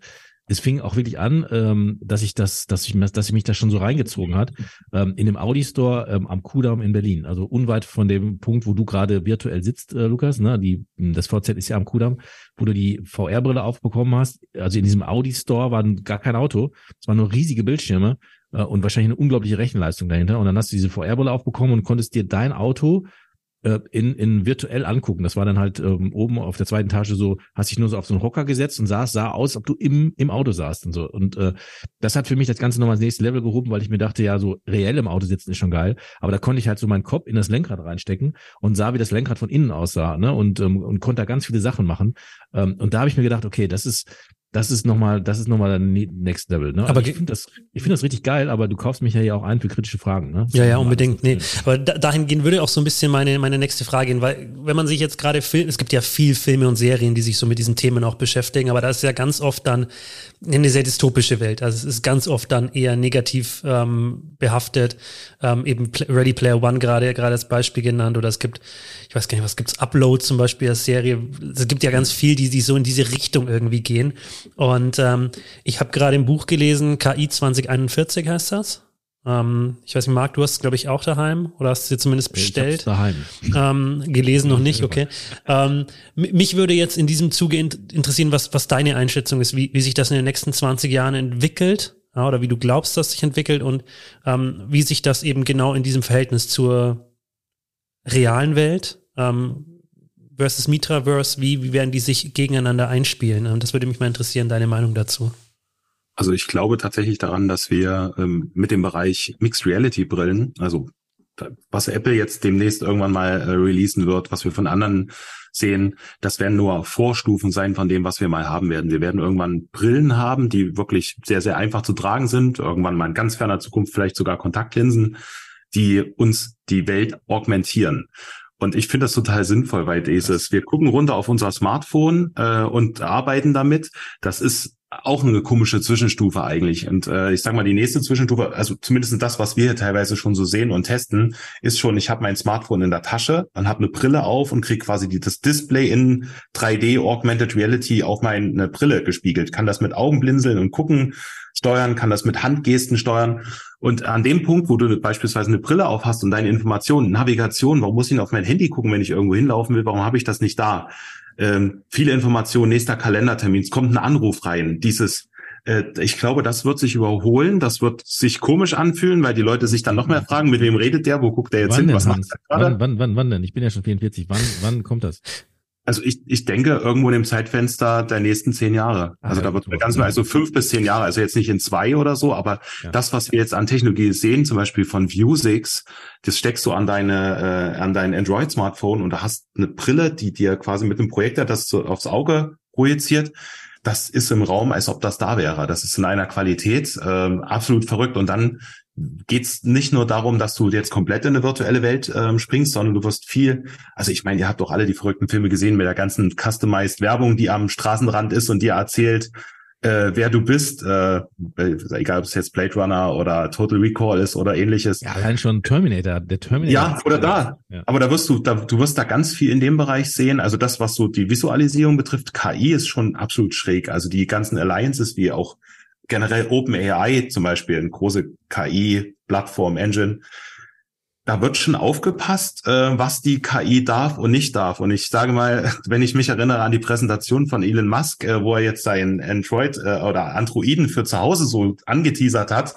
es fing auch wirklich an, ähm, dass ich das, dass ich, dass ich mich da schon so reingezogen hat, ähm, in dem Audi Store ähm, am Kudamm in Berlin, also unweit von dem Punkt, wo du gerade virtuell sitzt, äh, Lukas, ne, die, das VZ ist ja am Kudamm, wo du die VR-Brille aufbekommen hast. Also in diesem Audi Store war gar kein Auto, es waren nur riesige Bildschirme äh, und wahrscheinlich eine unglaubliche Rechenleistung dahinter. Und dann hast du diese VR-Brille aufbekommen und konntest dir dein Auto äh, in, in virtuell angucken. Das war dann halt ähm, oben auf der zweiten Etage so, hast dich nur so auf so einen Hocker gesetzt und saß, sah aus, ob du im, im Auto saßt und so. Und äh, das hat für mich das Ganze nochmal ins nächste Level gehoben, weil ich mir dachte, ja, so reell im Auto sitzen ist schon geil. Aber da konnte ich halt so meinen Kopf in das Lenkrad reinstecken und sah, wie das Lenkrad von innen aussah, ne? Und, ähm, und konnte da ganz viele Sachen machen. Ähm, und da habe ich mir gedacht, okay, das ist, das ist nochmal, das ist nochmal ein Next Level. Ne? Aber also ich finde das, ich finde das richtig geil, aber du kaufst mich ja hier auch ein für kritische Fragen. Ne? Ja, ja, unbedingt. Nee. Aber da, dahingehend würde auch so ein bisschen meine, meine nächste Frage gehen, weil wenn man sich jetzt gerade Film, es gibt ja viel Filme und Serien, die sich so mit diesen Themen auch beschäftigen, aber da ist ja ganz oft dann eine sehr dystopische Welt. Also es ist ganz oft dann eher negativ ähm, behaftet. Ähm, eben Ready Player One gerade gerade als Beispiel genannt oder es gibt, ich weiß gar nicht, was gibt's Upload zum Beispiel als Serie. Es gibt ja ganz viel, die, die so in diese Richtung irgendwie gehen. Und ähm, ich habe gerade im Buch gelesen, KI 2041 heißt das. Ähm, ich weiß nicht, Marc, du hast es, glaube ich, auch daheim oder hast es dir zumindest bestellt? Ich daheim. Ähm, gelesen noch nicht, okay. Ähm, mich würde jetzt in diesem Zuge interessieren, was, was deine Einschätzung ist, wie, wie sich das in den nächsten 20 Jahren entwickelt ja, oder wie du glaubst, dass sich entwickelt und ähm, wie sich das eben genau in diesem Verhältnis zur realen Welt ähm, versus Mitraverse, wie, wie werden die sich gegeneinander einspielen? Und das würde mich mal interessieren, deine Meinung dazu. Also ich glaube tatsächlich daran, dass wir ähm, mit dem Bereich Mixed Reality Brillen, also was Apple jetzt demnächst irgendwann mal äh, releasen wird, was wir von anderen sehen, das werden nur Vorstufen sein von dem, was wir mal haben werden. Wir werden irgendwann Brillen haben, die wirklich sehr, sehr einfach zu tragen sind. Irgendwann mal in ganz ferner Zukunft vielleicht sogar Kontaktlinsen, die uns die Welt augmentieren. Und ich finde das total sinnvoll, weil dieses, wir gucken runter auf unser Smartphone äh, und arbeiten damit. Das ist auch eine komische Zwischenstufe eigentlich. Und äh, ich sag mal, die nächste Zwischenstufe, also zumindest das, was wir hier teilweise schon so sehen und testen, ist schon, ich habe mein Smartphone in der Tasche und habe eine Brille auf und kriege quasi die, das Display in 3D Augmented Reality auf meine Brille gespiegelt. Kann das mit Augen blinzeln und gucken, steuern, kann das mit Handgesten steuern. Und an dem Punkt, wo du beispielsweise eine Brille auf hast und deine Informationen, Navigation, warum muss ich denn auf mein Handy gucken, wenn ich irgendwo hinlaufen will, warum habe ich das nicht da? ähm, viele Informationen, nächster Kalendertermin, es kommt ein Anruf rein. Dieses, äh, ich glaube, das wird sich überholen, das wird sich komisch anfühlen, weil die Leute sich dann noch mehr fragen, mit wem redet der, wo guckt der jetzt wann hin, was macht er gerade? Wann, wann, wann, wann denn? Ich bin ja schon 44. Wann, wann kommt das? Also ich, ich denke irgendwo in dem Zeitfenster der nächsten zehn Jahre. Ah, also ah, da wird ganz mal, also fünf bis zehn Jahre, also jetzt nicht in zwei oder so, aber ja. das, was wir jetzt an Technologie sehen, zum Beispiel von Vuzix, das steckst du an deine, äh, an dein Android-Smartphone und da hast eine Brille, die dir quasi mit einem Projektor das so aufs Auge projiziert. das ist im Raum, als ob das da wäre. Das ist in einer Qualität äh, absolut verrückt. Und dann geht's nicht nur darum, dass du jetzt komplett in eine virtuelle Welt ähm, springst, sondern du wirst viel, also ich meine, ihr habt doch alle die verrückten Filme gesehen mit der ganzen customized Werbung, die am Straßenrand ist und dir erzählt, äh, wer du bist, äh, egal ob es jetzt Blade Runner oder Total Recall ist oder ähnliches. Ja, allein schon Terminator, der Terminator. Ja, oder da. Ja. Aber da wirst du, da, du wirst da ganz viel in dem Bereich sehen. Also das, was so die Visualisierung betrifft, KI ist schon absolut schräg. Also die ganzen Alliances, wie auch generell OpenAI zum Beispiel, eine große KI-Plattform-Engine, da wird schon aufgepasst, äh, was die KI darf und nicht darf. Und ich sage mal, wenn ich mich erinnere an die Präsentation von Elon Musk, äh, wo er jetzt sein Android äh, oder Androiden für zu Hause so angeteasert hat,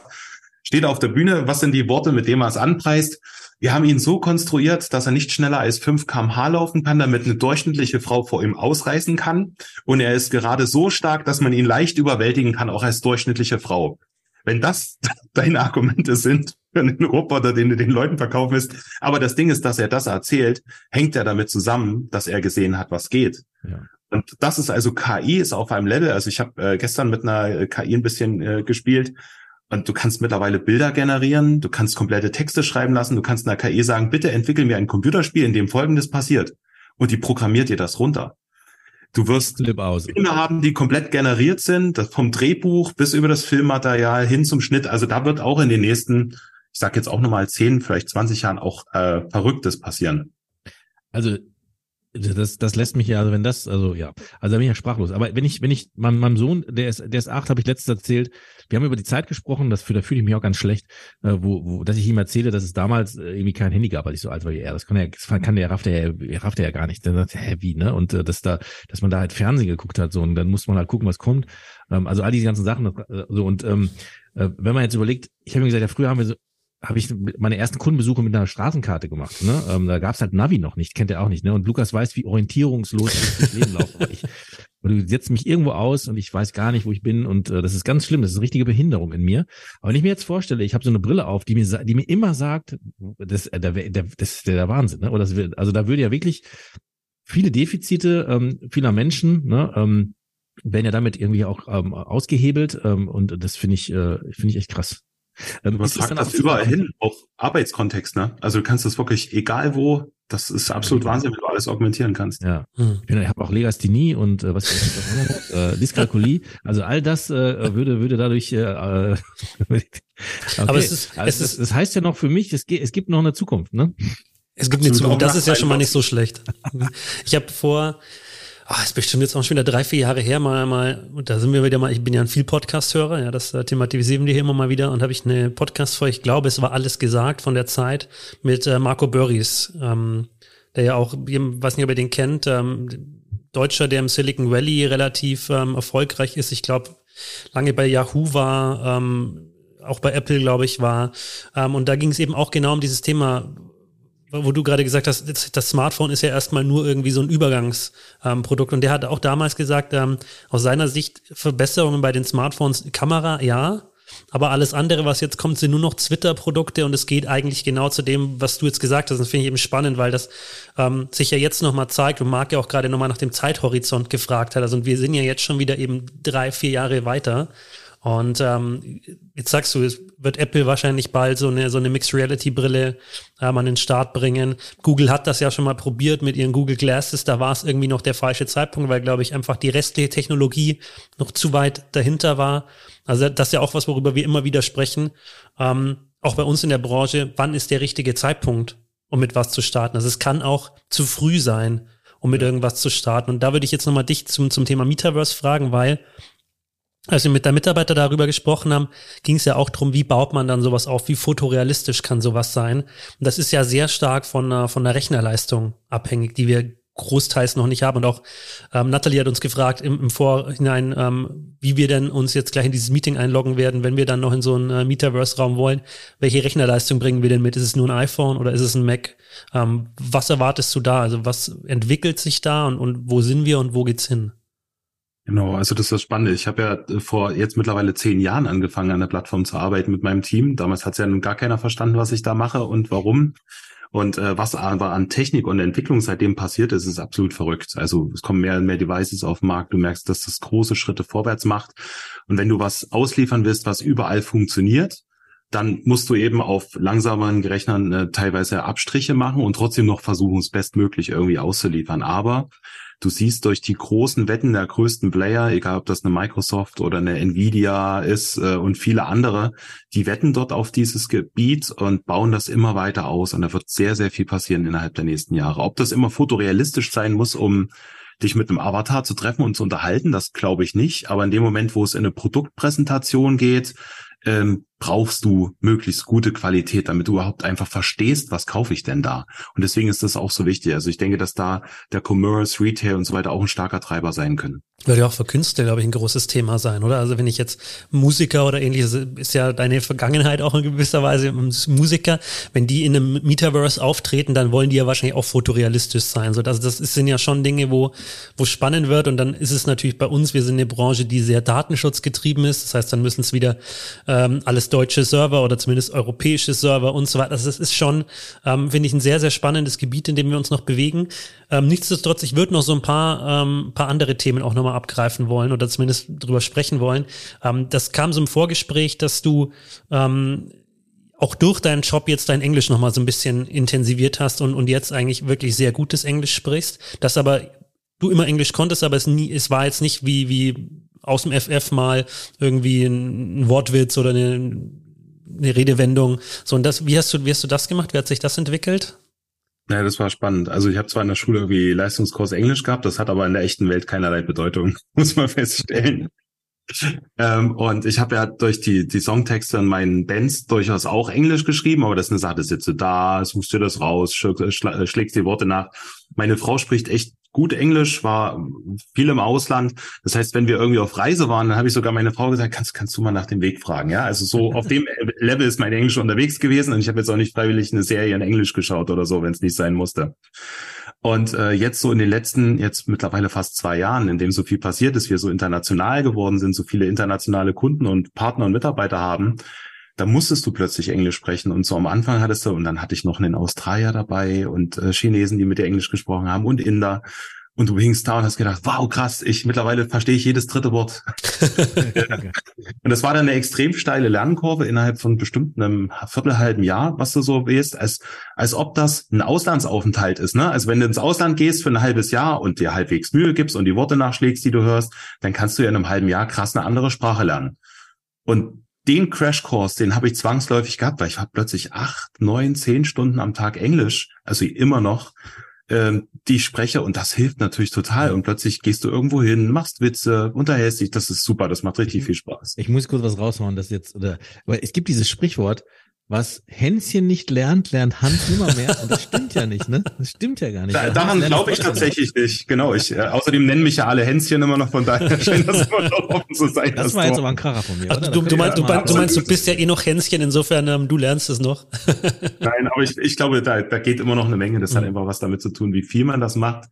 steht auf der Bühne, was sind die Worte, mit denen er es anpreist? Wir haben ihn so konstruiert, dass er nicht schneller als 5 kmh laufen kann, damit eine durchschnittliche Frau vor ihm ausreißen kann. Und er ist gerade so stark, dass man ihn leicht überwältigen kann, auch als durchschnittliche Frau. Wenn das deine Argumente sind, einen Roboter, den du den Leuten verkaufen willst. Aber das Ding ist, dass er das erzählt, hängt ja damit zusammen, dass er gesehen hat, was geht. Ja. Und das ist also KI ist auf einem Level. Also ich habe äh, gestern mit einer äh, KI ein bisschen äh, gespielt und du kannst mittlerweile Bilder generieren, du kannst komplette Texte schreiben lassen, du kannst einer KI sagen, bitte entwickel mir ein Computerspiel, in dem Folgendes passiert. Und die programmiert dir das runter. Du wirst Filme haben, die komplett generiert sind, vom Drehbuch bis über das Filmmaterial hin zum Schnitt. Also da wird auch in den nächsten ich sage jetzt auch nochmal zehn, vielleicht 20 Jahren auch äh, Verrücktes passieren. Also das, das lässt mich ja, also wenn das, also ja, also da bin ich ja sprachlos. Aber wenn ich, wenn ich, mein, meinem Sohn, der ist, der ist acht, habe ich letztens erzählt, wir haben über die Zeit gesprochen, das für, da fühle ich mich auch ganz schlecht, äh, wo, wo, dass ich ihm erzähle, dass es damals äh, irgendwie kein Handy gab, als ich so alt war wie er. Das kann er, das kann der, rafft er, rafft er ja gar nicht. Dann sagt er, hä, wie, ne? Und äh, dass da, dass man da halt Fernsehen geguckt hat, so, und dann muss man halt gucken, was kommt. Ähm, also all diese ganzen Sachen, äh, so, und ähm, äh, wenn man jetzt überlegt, ich habe mir gesagt, ja, früher haben wir so habe ich meine ersten Kundenbesuche mit einer Straßenkarte gemacht. Ne? Ähm, da gab es halt Navi noch nicht, kennt er auch nicht. Ne? Und Lukas weiß, wie orientierungslos ich das Leben laufe. Du setzt mich irgendwo aus und ich weiß gar nicht, wo ich bin. Und äh, das ist ganz schlimm. Das ist eine richtige Behinderung in mir. Aber wenn ich mir jetzt vorstelle, ich habe so eine Brille auf, die mir, die mir immer sagt, das, äh, der, der, das ist der Wahnsinn. Ne? Oder das, also da würde ja wirklich viele Defizite ähm, vieler Menschen, ne, ähm, werden ja damit irgendwie auch ähm, ausgehebelt. Ähm, und das finde ich, äh, finde ich echt krass. Ähm, Man sagt das überall hin, auch Arbeitskontext, ne? Also du kannst das wirklich egal wo, das ist absolut ja, Wahnsinn, wenn du alles augmentieren kannst. Ja. Hm. Ich habe auch Legasthenie und äh, was ist äh, Dyskalkulie. Also all das äh, würde würde dadurch. Äh, äh okay. Aber es ist, also es ist, das heißt ja noch für mich, es, geht, es gibt noch eine Zukunft, ne? Es gibt eine Zukunft. Das ist ja schon mal nicht so schlecht. Ich habe vor ah, ist bestimmt jetzt auch schon wieder drei, vier Jahre her, mal, mal, und da sind wir wieder mal, ich bin ja ein viel Podcast-Hörer, ja, das äh, thematisieren wir hier immer mal wieder. Und habe ich eine Podcast-Folge, ich glaube, es war alles gesagt von der Zeit mit äh, Marco Börries, ähm, der ja auch, ich weiß nicht, ob ihr den kennt, ähm, Deutscher, der im Silicon Valley relativ ähm, erfolgreich ist, ich glaube, lange bei Yahoo war, ähm, auch bei Apple, glaube ich, war. Ähm, und da ging es eben auch genau um dieses Thema, wo du gerade gesagt hast, das Smartphone ist ja erstmal nur irgendwie so ein Übergangsprodukt. Ähm, und der hat auch damals gesagt, ähm, aus seiner Sicht Verbesserungen bei den Smartphones, Kamera, ja. Aber alles andere, was jetzt kommt, sind nur noch Twitter-Produkte und es geht eigentlich genau zu dem, was du jetzt gesagt hast. Das finde ich eben spannend, weil das ähm, sich ja jetzt nochmal zeigt und Marc ja auch gerade nochmal nach dem Zeithorizont gefragt hat. Also und wir sind ja jetzt schon wieder eben drei, vier Jahre weiter. Und ähm, jetzt sagst du, es wird Apple wahrscheinlich bald so eine, so eine Mixed Reality Brille ähm, an den Start bringen. Google hat das ja schon mal probiert mit ihren Google Glasses. Da war es irgendwie noch der falsche Zeitpunkt, weil, glaube ich, einfach die restliche Technologie noch zu weit dahinter war. Also das ist ja auch was, worüber wir immer wieder sprechen. Ähm, auch bei uns in der Branche, wann ist der richtige Zeitpunkt, um mit was zu starten? Also es kann auch zu früh sein, um mit irgendwas zu starten. Und da würde ich jetzt nochmal dich zum, zum Thema Metaverse fragen, weil als wir mit der Mitarbeiter darüber gesprochen haben, ging es ja auch darum, wie baut man dann sowas auf, wie fotorealistisch kann sowas sein. Und das ist ja sehr stark von, von der Rechnerleistung abhängig, die wir großteils noch nicht haben. Und auch ähm, Natalie hat uns gefragt im, im Vorhinein, ähm, wie wir denn uns jetzt gleich in dieses Meeting einloggen werden, wenn wir dann noch in so einen äh, Metaverse-Raum wollen. Welche Rechnerleistung bringen wir denn mit? Ist es nur ein iPhone oder ist es ein Mac? Ähm, was erwartest du da? Also was entwickelt sich da und, und wo sind wir und wo geht's hin? Genau, also das ist das Spannende. Ich habe ja äh, vor jetzt mittlerweile zehn Jahren angefangen, an der Plattform zu arbeiten mit meinem Team. Damals hat ja nun gar keiner verstanden, was ich da mache und warum. Und äh, was aber an Technik und Entwicklung seitdem passiert ist, ist absolut verrückt. Also es kommen mehr und mehr Devices auf den Markt. Du merkst, dass das große Schritte vorwärts macht. Und wenn du was ausliefern willst, was überall funktioniert, dann musst du eben auf langsameren Rechnern äh, teilweise Abstriche machen und trotzdem noch versuchen, es bestmöglich irgendwie auszuliefern. Aber du siehst durch die großen Wetten der größten Player, egal ob das eine Microsoft oder eine Nvidia ist äh, und viele andere, die wetten dort auf dieses Gebiet und bauen das immer weiter aus. Und da wird sehr, sehr viel passieren innerhalb der nächsten Jahre. Ob das immer fotorealistisch sein muss, um dich mit einem Avatar zu treffen und zu unterhalten, das glaube ich nicht. Aber in dem Moment, wo es in eine Produktpräsentation geht, ähm, brauchst du möglichst gute Qualität, damit du überhaupt einfach verstehst, was kaufe ich denn da. Und deswegen ist das auch so wichtig. Also ich denke, dass da der Commerce, Retail und so weiter auch ein starker Treiber sein können. Wird ja auch für Künstler, glaube ich, ein großes Thema sein, oder? Also wenn ich jetzt Musiker oder ähnliches, ist ja deine Vergangenheit auch in gewisser Weise Musiker, wenn die in einem Metaverse auftreten, dann wollen die ja wahrscheinlich auch fotorealistisch sein. So, also das sind ja schon Dinge, wo, wo spannend wird. Und dann ist es natürlich bei uns, wir sind eine Branche, die sehr datenschutzgetrieben ist. Das heißt, dann müssen es wieder ähm, alles deutsche Server oder zumindest europäische Server und so weiter. Also das ist schon, ähm, finde ich, ein sehr, sehr spannendes Gebiet, in dem wir uns noch bewegen. Ähm, nichtsdestotrotz, ich würde noch so ein paar, ähm, paar andere Themen auch nochmal abgreifen wollen oder zumindest drüber sprechen wollen. Ähm, das kam so im Vorgespräch, dass du ähm, auch durch deinen Job jetzt dein Englisch nochmal so ein bisschen intensiviert hast und, und jetzt eigentlich wirklich sehr gutes Englisch sprichst. Das aber du immer Englisch konntest, aber es nie, es war jetzt nicht wie, wie aus dem FF mal irgendwie ein, Wortwitz oder eine, eine Redewendung. So, und das, wie hast du, wie hast du das gemacht? Wie hat sich das entwickelt? Ja, das war spannend. Also ich habe zwar in der Schule irgendwie Leistungskurs Englisch gehabt, das hat aber in der echten Welt keinerlei Bedeutung, muss man feststellen. ähm, und ich habe ja durch die, die Songtexte in meinen Bands durchaus auch Englisch geschrieben, aber das ist eine Sache, sitze da, suchst dir das raus, schlägst die Worte nach. Meine Frau spricht echt gut Englisch, war viel im Ausland. Das heißt, wenn wir irgendwie auf Reise waren, dann habe ich sogar meine Frau gesagt, kannst, kannst du mal nach dem Weg fragen. Ja, also so auf dem Level ist mein Englisch unterwegs gewesen und ich habe jetzt auch nicht freiwillig eine Serie in Englisch geschaut oder so, wenn es nicht sein musste. Und äh, jetzt so in den letzten, jetzt mittlerweile fast zwei Jahren, in dem so viel passiert ist, wir so international geworden sind, so viele internationale Kunden und Partner und Mitarbeiter haben, da musstest du plötzlich Englisch sprechen. Und so am Anfang hattest du, und dann hatte ich noch einen Australier dabei und äh, Chinesen, die mit dir Englisch gesprochen haben und Inder. Und du hingst da und hast gedacht, wow, krass, ich mittlerweile verstehe ich jedes dritte Wort. und das war dann eine extrem steile Lernkurve innerhalb von bestimmt einem viertelhalben Jahr, was du so weißt, als, als ob das ein Auslandsaufenthalt ist. Ne? Also wenn du ins Ausland gehst für ein halbes Jahr und dir halbwegs Mühe gibst und die Worte nachschlägst, die du hörst, dann kannst du ja in einem halben Jahr krass eine andere Sprache lernen. Und den Crashkurs, den habe ich zwangsläufig gehabt, weil ich habe plötzlich acht, neun, zehn Stunden am Tag Englisch, also immer noch, ähm, die ich spreche und das hilft natürlich total. Und plötzlich gehst du irgendwo hin, machst Witze, unterhältst dich, das ist super, das macht richtig viel Spaß. Ich muss kurz was raushauen, das jetzt, oder, weil es gibt dieses Sprichwort, was Hänschen nicht lernt, lernt Hand immer mehr. Und das stimmt ja nicht, ne? Das stimmt ja gar nicht. Da, daran glaube ich tatsächlich nicht. Genau. Ich, äh, außerdem nennen mich ja alle Hänschen immer noch von daher. Scheint das immer noch offen zu sein. Das, das war jetzt aber ein Kracher von mir. Also du, du, meinst, du, du, meinst, du bist ja eh noch Hänschen, insofern ähm, du lernst es noch. Nein, aber ich, ich glaube, da, da geht immer noch eine Menge. Das mhm. hat einfach was damit zu tun, wie viel man das macht.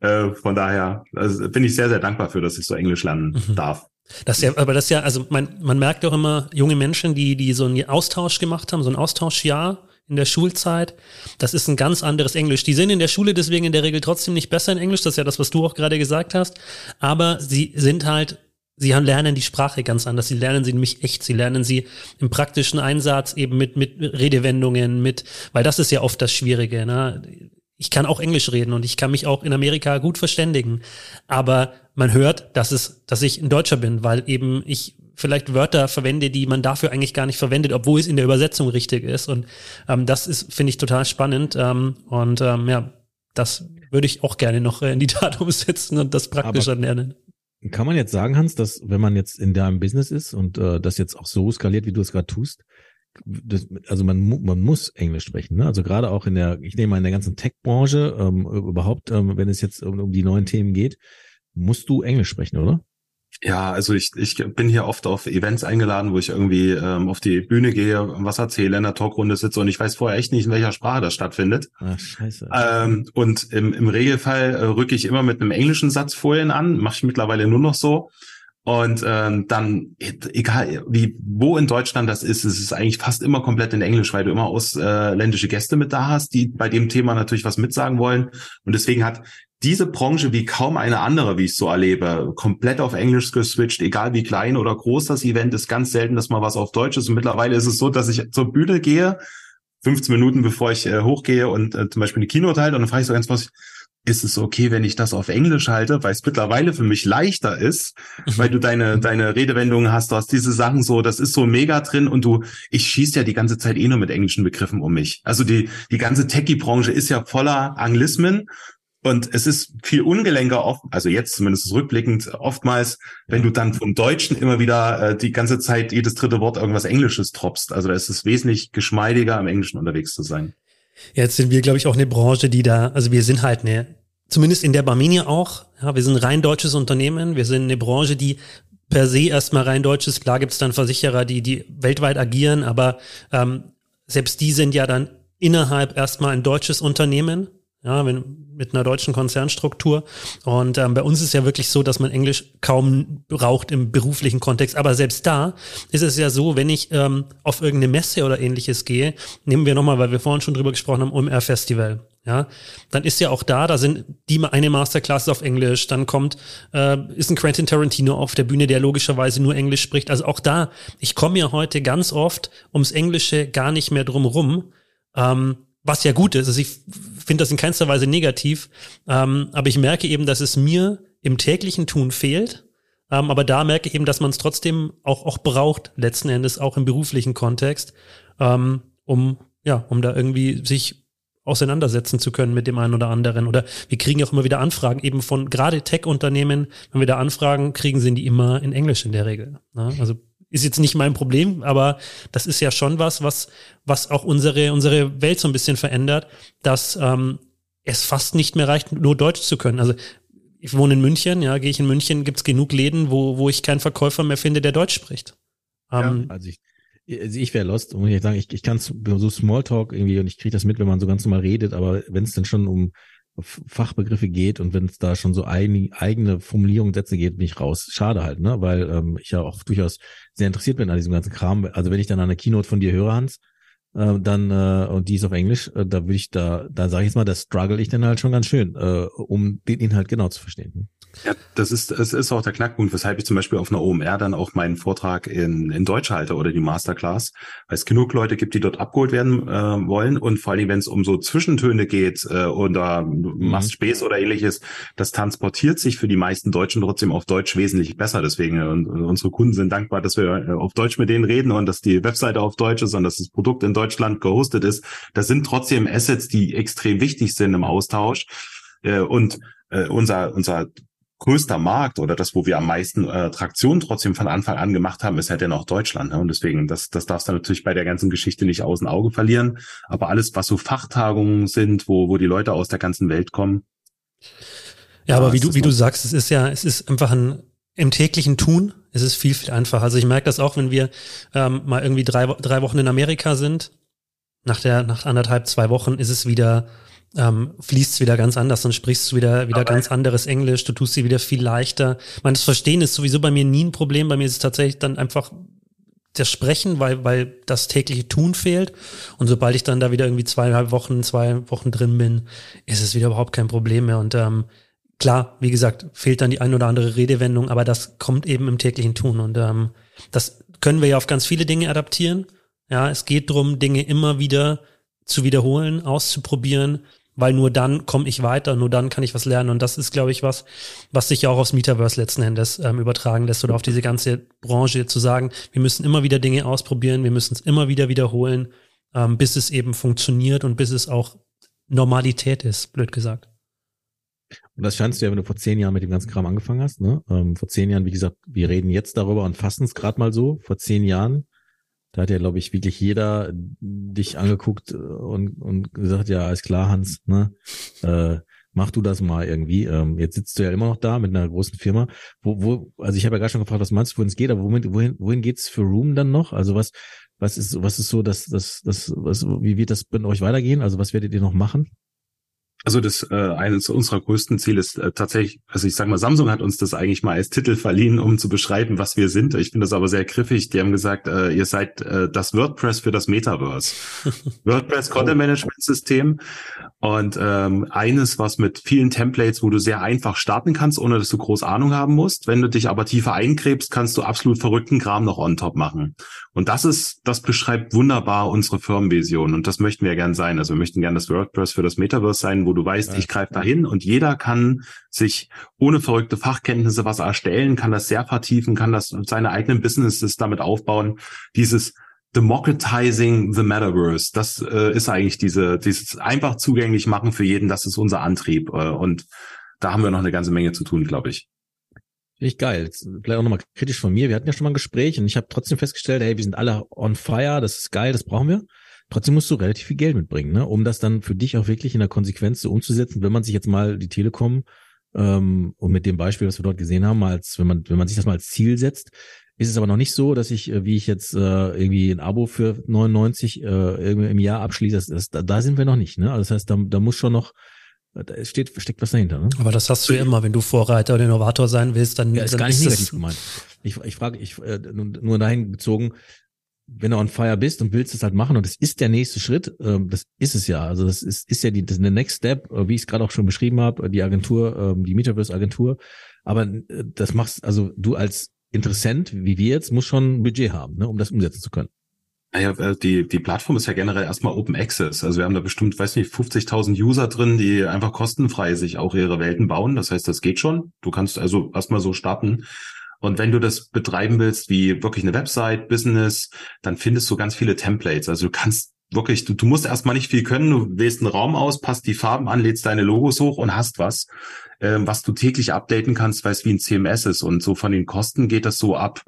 Äh, von daher also, bin ich sehr, sehr dankbar für, dass ich so Englisch lernen mhm. darf. Das ja, aber das ja, also man, man merkt doch immer junge Menschen, die, die so einen Austausch gemacht haben, so ein Austauschjahr in der Schulzeit. Das ist ein ganz anderes Englisch. Die sind in der Schule deswegen in der Regel trotzdem nicht besser in Englisch. Das ist ja das, was du auch gerade gesagt hast. Aber sie sind halt, sie haben, lernen die Sprache ganz anders. Sie lernen sie nämlich echt. Sie lernen sie im praktischen Einsatz eben mit, mit Redewendungen, mit, weil das ist ja oft das Schwierige, ne? Ich kann auch Englisch reden und ich kann mich auch in Amerika gut verständigen. Aber man hört, dass es, dass ich ein Deutscher bin, weil eben ich vielleicht Wörter verwende, die man dafür eigentlich gar nicht verwendet, obwohl es in der Übersetzung richtig ist. Und ähm, das ist, finde ich, total spannend. Ähm, und ähm, ja, das würde ich auch gerne noch äh, in die Tat umsetzen und das praktischer Aber lernen. Kann man jetzt sagen, Hans, dass wenn man jetzt in deinem Business ist und äh, das jetzt auch so skaliert, wie du es gerade tust, das, also man, man muss Englisch sprechen, ne? Also gerade auch in der, ich nehme mal in der ganzen Tech-Branche, ähm, überhaupt, ähm, wenn es jetzt um, um die neuen Themen geht, musst du Englisch sprechen, oder? Ja, also ich, ich bin hier oft auf Events eingeladen, wo ich irgendwie ähm, auf die Bühne gehe, was erzähle, in der Talkrunde sitze und ich weiß vorher echt nicht, in welcher Sprache das stattfindet. Ach, scheiße. Ähm, und im, im Regelfall äh, rücke ich immer mit einem englischen Satz vorhin an, mache ich mittlerweile nur noch so. Und ähm, dann, egal wie, wo in Deutschland das ist, es ist eigentlich fast immer komplett in Englisch, weil du immer ausländische Gäste mit da hast, die bei dem Thema natürlich was mitsagen wollen. Und deswegen hat diese Branche wie kaum eine andere, wie ich so erlebe, komplett auf Englisch geswitcht, egal wie klein oder groß das Event ist, ganz selten, dass mal was auf Deutsch ist. Und mittlerweile ist es so, dass ich zur Bühne gehe, 15 Minuten bevor ich äh, hochgehe und äh, zum Beispiel eine Keynote halte und dann frage ich so ganz was, ist es okay, wenn ich das auf Englisch halte, weil es mittlerweile für mich leichter ist, mhm. weil du deine, deine Redewendungen hast, du hast diese Sachen so, das ist so mega drin und du, ich schieße ja die ganze Zeit eh nur mit englischen Begriffen um mich. Also die, die ganze Techie-Branche ist ja voller Anglismen und es ist viel ungelenker, oft, also jetzt zumindest rückblickend, oftmals, wenn du dann vom Deutschen immer wieder äh, die ganze Zeit jedes dritte Wort irgendwas Englisches tropst. Also da ist es wesentlich geschmeidiger, im Englischen unterwegs zu sein. Jetzt sind wir, glaube ich, auch eine Branche, die da, also wir sind halt eine, zumindest in der Barminia auch, ja, wir sind ein rein deutsches Unternehmen, wir sind eine Branche, die per se erstmal rein deutsches, klar gibt es dann Versicherer, die, die weltweit agieren, aber ähm, selbst die sind ja dann innerhalb erstmal ein deutsches Unternehmen ja, wenn, mit einer deutschen Konzernstruktur. Und ähm, bei uns ist ja wirklich so, dass man Englisch kaum braucht im beruflichen Kontext. Aber selbst da ist es ja so, wenn ich ähm, auf irgendeine Messe oder ähnliches gehe, nehmen wir nochmal, weil wir vorhin schon drüber gesprochen haben, OMR Festival. Ja, dann ist ja auch da, da sind die eine Masterclass auf Englisch, dann kommt, äh, ist ein Quentin Tarantino auf der Bühne, der logischerweise nur Englisch spricht. Also auch da, ich komme ja heute ganz oft ums Englische gar nicht mehr drum rum. Ähm, was ja gut ist. Also ich finde das in keinster Weise negativ, ähm, aber ich merke eben, dass es mir im täglichen Tun fehlt. Ähm, aber da merke ich eben, dass man es trotzdem auch, auch braucht, letzten Endes auch im beruflichen Kontext, ähm, um, ja, um da irgendwie sich auseinandersetzen zu können mit dem einen oder anderen. Oder wir kriegen auch immer wieder Anfragen eben von gerade Tech-Unternehmen. Wenn wir da Anfragen kriegen, sind die immer in Englisch in der Regel. Ne? Also ist jetzt nicht mein Problem, aber das ist ja schon was, was, was auch unsere, unsere Welt so ein bisschen verändert, dass ähm, es fast nicht mehr reicht, nur Deutsch zu können. Also ich wohne in München, ja, gehe ich in München, gibt's genug Läden, wo, wo ich keinen Verkäufer mehr finde, der Deutsch spricht. Ähm, ja, also ich, also ich wäre lost, muss ich sagen, ich, ich kann so Smalltalk irgendwie und ich kriege das mit, wenn man so ganz normal redet, aber wenn es dann schon um Fachbegriffe geht und wenn es da schon so ein, eigene Formulierungen, Sätze geht, bin ich raus. Schade halt, ne? Weil ähm, ich ja auch durchaus sehr interessiert bin an diesem ganzen Kram. Also wenn ich dann eine Keynote von dir höre, Hans, äh, dann äh, und die ist auf Englisch, äh, da will ich da, da sage ich jetzt mal, da struggle ich dann halt schon ganz schön, äh, um den Inhalt genau zu verstehen. Ja, das ist, es ist auch der Knackpunkt, weshalb ich zum Beispiel auf einer OMR dann auch meinen Vortrag in, in Deutsch halte oder die Masterclass, weil es genug Leute gibt, die dort abgeholt werden äh, wollen und vor allem, wenn es um so Zwischentöne geht äh, oder mhm. machst Späß oder ähnliches, das transportiert sich für die meisten Deutschen trotzdem auf Deutsch wesentlich besser. Deswegen äh, und, und unsere Kunden sind dankbar, dass wir äh, auf Deutsch mit denen reden und dass die Webseite auf Deutsch ist und dass das Produkt in Deutschland gehostet ist. Das sind trotzdem Assets, die extrem wichtig sind im Austausch. Äh, und äh, unser, unser größter Markt oder das, wo wir am meisten äh, Traktion trotzdem von Anfang an gemacht haben, ist halt dennoch Deutschland. Ne? Und deswegen, das, das darfst du natürlich bei der ganzen Geschichte nicht aus dem Auge verlieren. Aber alles, was so Fachtagungen sind, wo, wo die Leute aus der ganzen Welt kommen. Ja, aber wie du, wie du sagst, es ist ja, es ist einfach ein, im täglichen Tun, es ist viel, viel einfacher. Also ich merke das auch, wenn wir ähm, mal irgendwie drei, drei Wochen in Amerika sind, nach der, nach anderthalb, zwei Wochen ist es wieder ähm, fließt es wieder ganz anders, dann sprichst du wieder, wieder ganz anderes Englisch, du tust sie wieder viel leichter. Ich meine, das Verstehen ist sowieso bei mir nie ein Problem, bei mir ist es tatsächlich dann einfach das Sprechen, weil, weil das tägliche Tun fehlt. Und sobald ich dann da wieder irgendwie zweieinhalb Wochen, zwei Wochen drin bin, ist es wieder überhaupt kein Problem mehr. Und ähm, klar, wie gesagt, fehlt dann die ein oder andere Redewendung, aber das kommt eben im täglichen Tun. Und ähm, das können wir ja auf ganz viele Dinge adaptieren. Ja, es geht drum, Dinge immer wieder zu wiederholen, auszuprobieren, weil nur dann komme ich weiter, nur dann kann ich was lernen. Und das ist, glaube ich, was, was sich ja auch aufs Metaverse letzten Endes ähm, übertragen lässt oder auf diese ganze Branche zu sagen, wir müssen immer wieder Dinge ausprobieren, wir müssen es immer wieder wiederholen, ähm, bis es eben funktioniert und bis es auch Normalität ist, blöd gesagt. Und das scheinst du ja, wenn du vor zehn Jahren mit dem ganzen Kram angefangen hast. Ne? Ähm, vor zehn Jahren, wie gesagt, wir reden jetzt darüber und fassen es gerade mal so. Vor zehn Jahren da hat ja, glaube ich, wirklich jeder dich angeguckt und, und gesagt, ja, alles klar, Hans, ne? Äh, mach du das mal irgendwie. Ähm, jetzt sitzt du ja immer noch da mit einer großen Firma. Wo, wo, also ich habe ja gerade schon gefragt, was meinst du, wohin es geht, aber wohin, wohin, wohin geht's für Room dann noch? Also was, was ist, was ist so, dass, das, das, was, wie wird das bei euch weitergehen? Also was werdet ihr noch machen? Also das äh, eines unserer größten Ziele ist äh, tatsächlich, also ich sage mal, Samsung hat uns das eigentlich mal als Titel verliehen, um zu beschreiben, was wir sind. Ich finde das aber sehr griffig. Die haben gesagt, äh, ihr seid äh, das WordPress für das Metaverse. WordPress Content Management System und ähm, eines, was mit vielen Templates, wo du sehr einfach starten kannst, ohne dass du groß Ahnung haben musst. Wenn du dich aber tiefer eingräbst, kannst du absolut verrückten Kram noch on top machen. Und das ist, das beschreibt wunderbar unsere Firmenvision und das möchten wir gern sein. Also wir möchten gern das WordPress für das Metaverse sein, wo du weißt, ja. ich greife dahin und jeder kann sich ohne verrückte Fachkenntnisse was erstellen, kann das sehr vertiefen, kann das seine eigenen Businesses damit aufbauen. Dieses Democratizing the Metaverse, das äh, ist eigentlich diese, dieses einfach zugänglich machen für jeden, das ist unser Antrieb. Äh, und da haben wir noch eine ganze Menge zu tun, glaube ich. Finde ich geil. Jetzt vielleicht auch nochmal kritisch von mir. Wir hatten ja schon mal ein Gespräch und ich habe trotzdem festgestellt, hey, wir sind alle on fire, das ist geil, das brauchen wir. Trotzdem musst du relativ viel Geld mitbringen, ne? um das dann für dich auch wirklich in der Konsequenz so umzusetzen, wenn man sich jetzt mal die Telekom ähm, und mit dem Beispiel, was wir dort gesehen haben, als wenn man, wenn man sich das mal als Ziel setzt, ist es aber noch nicht so, dass ich, äh, wie ich jetzt äh, irgendwie ein Abo für 99 äh, irgendwie im Jahr abschließe. Das, das, da, da sind wir noch nicht. Ne? Also das heißt, da, da muss schon noch da steht, steckt was dahinter. Ne? Aber das hast du ja immer, wenn du Vorreiter oder Innovator sein willst, dann, ja, ist dann gar nicht negativ gemeint. Ich, ich frage, ich äh, nur dahin bezogen, wenn du on fire bist und willst es halt machen und das ist der nächste Schritt, ähm, das ist es ja. Also das ist, ist ja die, das ist der Next Step, äh, wie ich es gerade auch schon beschrieben habe, die Agentur, ähm, die Metaverse-Agentur. Aber äh, das machst, also du als Interessent, wie wir jetzt, musst schon ein Budget haben, ne, um das umsetzen zu können. Naja, äh, die, die Plattform ist ja generell erstmal Open Access. Also wir haben da bestimmt, weiß nicht, 50.000 User drin, die einfach kostenfrei sich auch ihre Welten bauen. Das heißt, das geht schon. Du kannst also erstmal so starten. Und wenn du das betreiben willst, wie wirklich eine Website, Business, dann findest du ganz viele Templates. Also du kannst wirklich, du, du musst erstmal nicht viel können. Du wählst einen Raum aus, passt die Farben an, lädst deine Logos hoch und hast was, ähm, was du täglich updaten kannst, weil es wie ein CMS ist. Und so von den Kosten geht das so ab,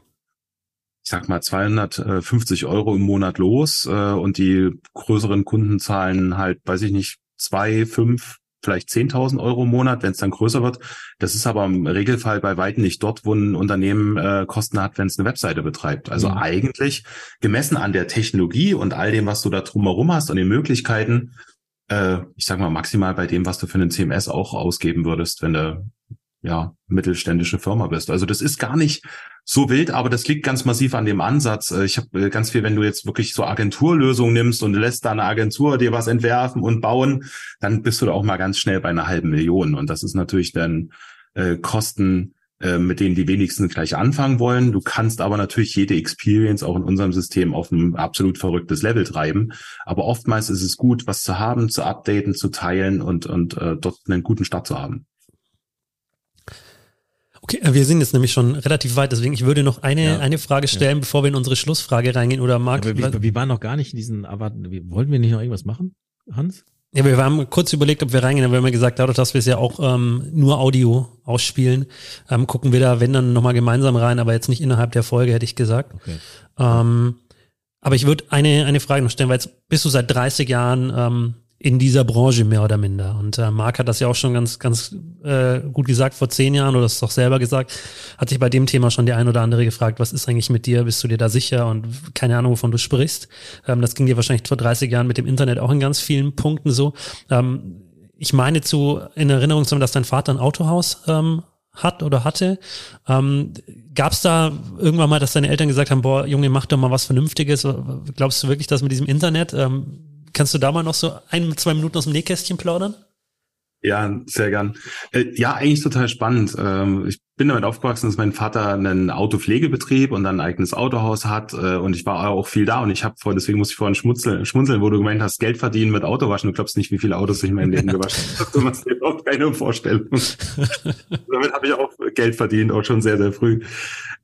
ich sag mal 250 Euro im Monat los äh, und die größeren Kunden zahlen halt, weiß ich nicht, zwei, fünf, vielleicht 10.000 Euro im Monat, wenn es dann größer wird. Das ist aber im Regelfall bei weitem nicht dort, wo ein Unternehmen äh, Kosten hat, wenn es eine Webseite betreibt. Also mhm. eigentlich gemessen an der Technologie und all dem, was du da drumherum hast und den Möglichkeiten, äh, ich sag mal maximal bei dem, was du für einen CMS auch ausgeben würdest, wenn du ja mittelständische Firma bist. Also das ist gar nicht so wild, aber das liegt ganz massiv an dem Ansatz. Äh, ich habe äh, ganz viel, wenn du jetzt wirklich so Agenturlösungen nimmst und lässt da eine Agentur dir was entwerfen und bauen, dann bist du da auch mal ganz schnell bei einer halben Million. Und das ist natürlich dann äh, Kosten, äh, mit denen die wenigsten gleich anfangen wollen. Du kannst aber natürlich jede Experience auch in unserem System auf ein absolut verrücktes Level treiben. Aber oftmals ist es gut, was zu haben, zu updaten, zu teilen und, und äh, dort einen guten Start zu haben. Okay, äh, wir sind jetzt nämlich schon relativ weit, deswegen ich würde noch eine, ja. eine Frage stellen, ja. bevor wir in unsere Schlussfrage reingehen. Oder Marc? Aber wir, wir waren noch gar nicht in diesen, aber wollten wir nicht noch irgendwas machen, Hans? Ja, wir haben kurz überlegt, ob wir reingehen, aber wir haben ja gesagt, dadurch, dass wir es ja auch ähm, nur Audio ausspielen, ähm, gucken wir da, wenn dann nochmal gemeinsam rein, aber jetzt nicht innerhalb der Folge, hätte ich gesagt. Okay. Ähm, aber ich würde eine, eine Frage noch stellen, weil jetzt bist du seit 30 Jahren ähm, in dieser Branche mehr oder minder. Und äh, Marc hat das ja auch schon ganz, ganz äh, gut gesagt vor zehn Jahren oder das doch selber gesagt, hat sich bei dem Thema schon die ein oder andere gefragt, was ist eigentlich mit dir, bist du dir da sicher und keine Ahnung, wovon du sprichst. Ähm, das ging dir wahrscheinlich vor 30 Jahren mit dem Internet auch in ganz vielen Punkten so. Ähm, ich meine zu in Erinnerung zu haben, dass dein Vater ein Autohaus ähm, hat oder hatte. Ähm, Gab es da irgendwann mal, dass deine Eltern gesagt haben, boah, Junge, mach doch mal was Vernünftiges? Glaubst du wirklich, dass mit diesem Internet ähm, Kannst du da mal noch so ein, zwei Minuten aus dem Nähkästchen plaudern? Ja, sehr gern. Äh, ja, eigentlich total spannend. Ähm, ich bin damit aufgewachsen, dass mein Vater einen Autopflegebetrieb und dann ein eigenes Autohaus hat äh, und ich war auch viel da und ich habe vor, deswegen muss ich vorhin schmunzeln, schmunzeln, wo du gemeint hast, Geld verdienen mit Autowaschen. Du glaubst nicht, wie viele Autos ich in meinem Leben gewaschen habe. Du machst dir auch keine Vorstellung. damit habe ich auch Geld verdient, auch schon sehr, sehr früh.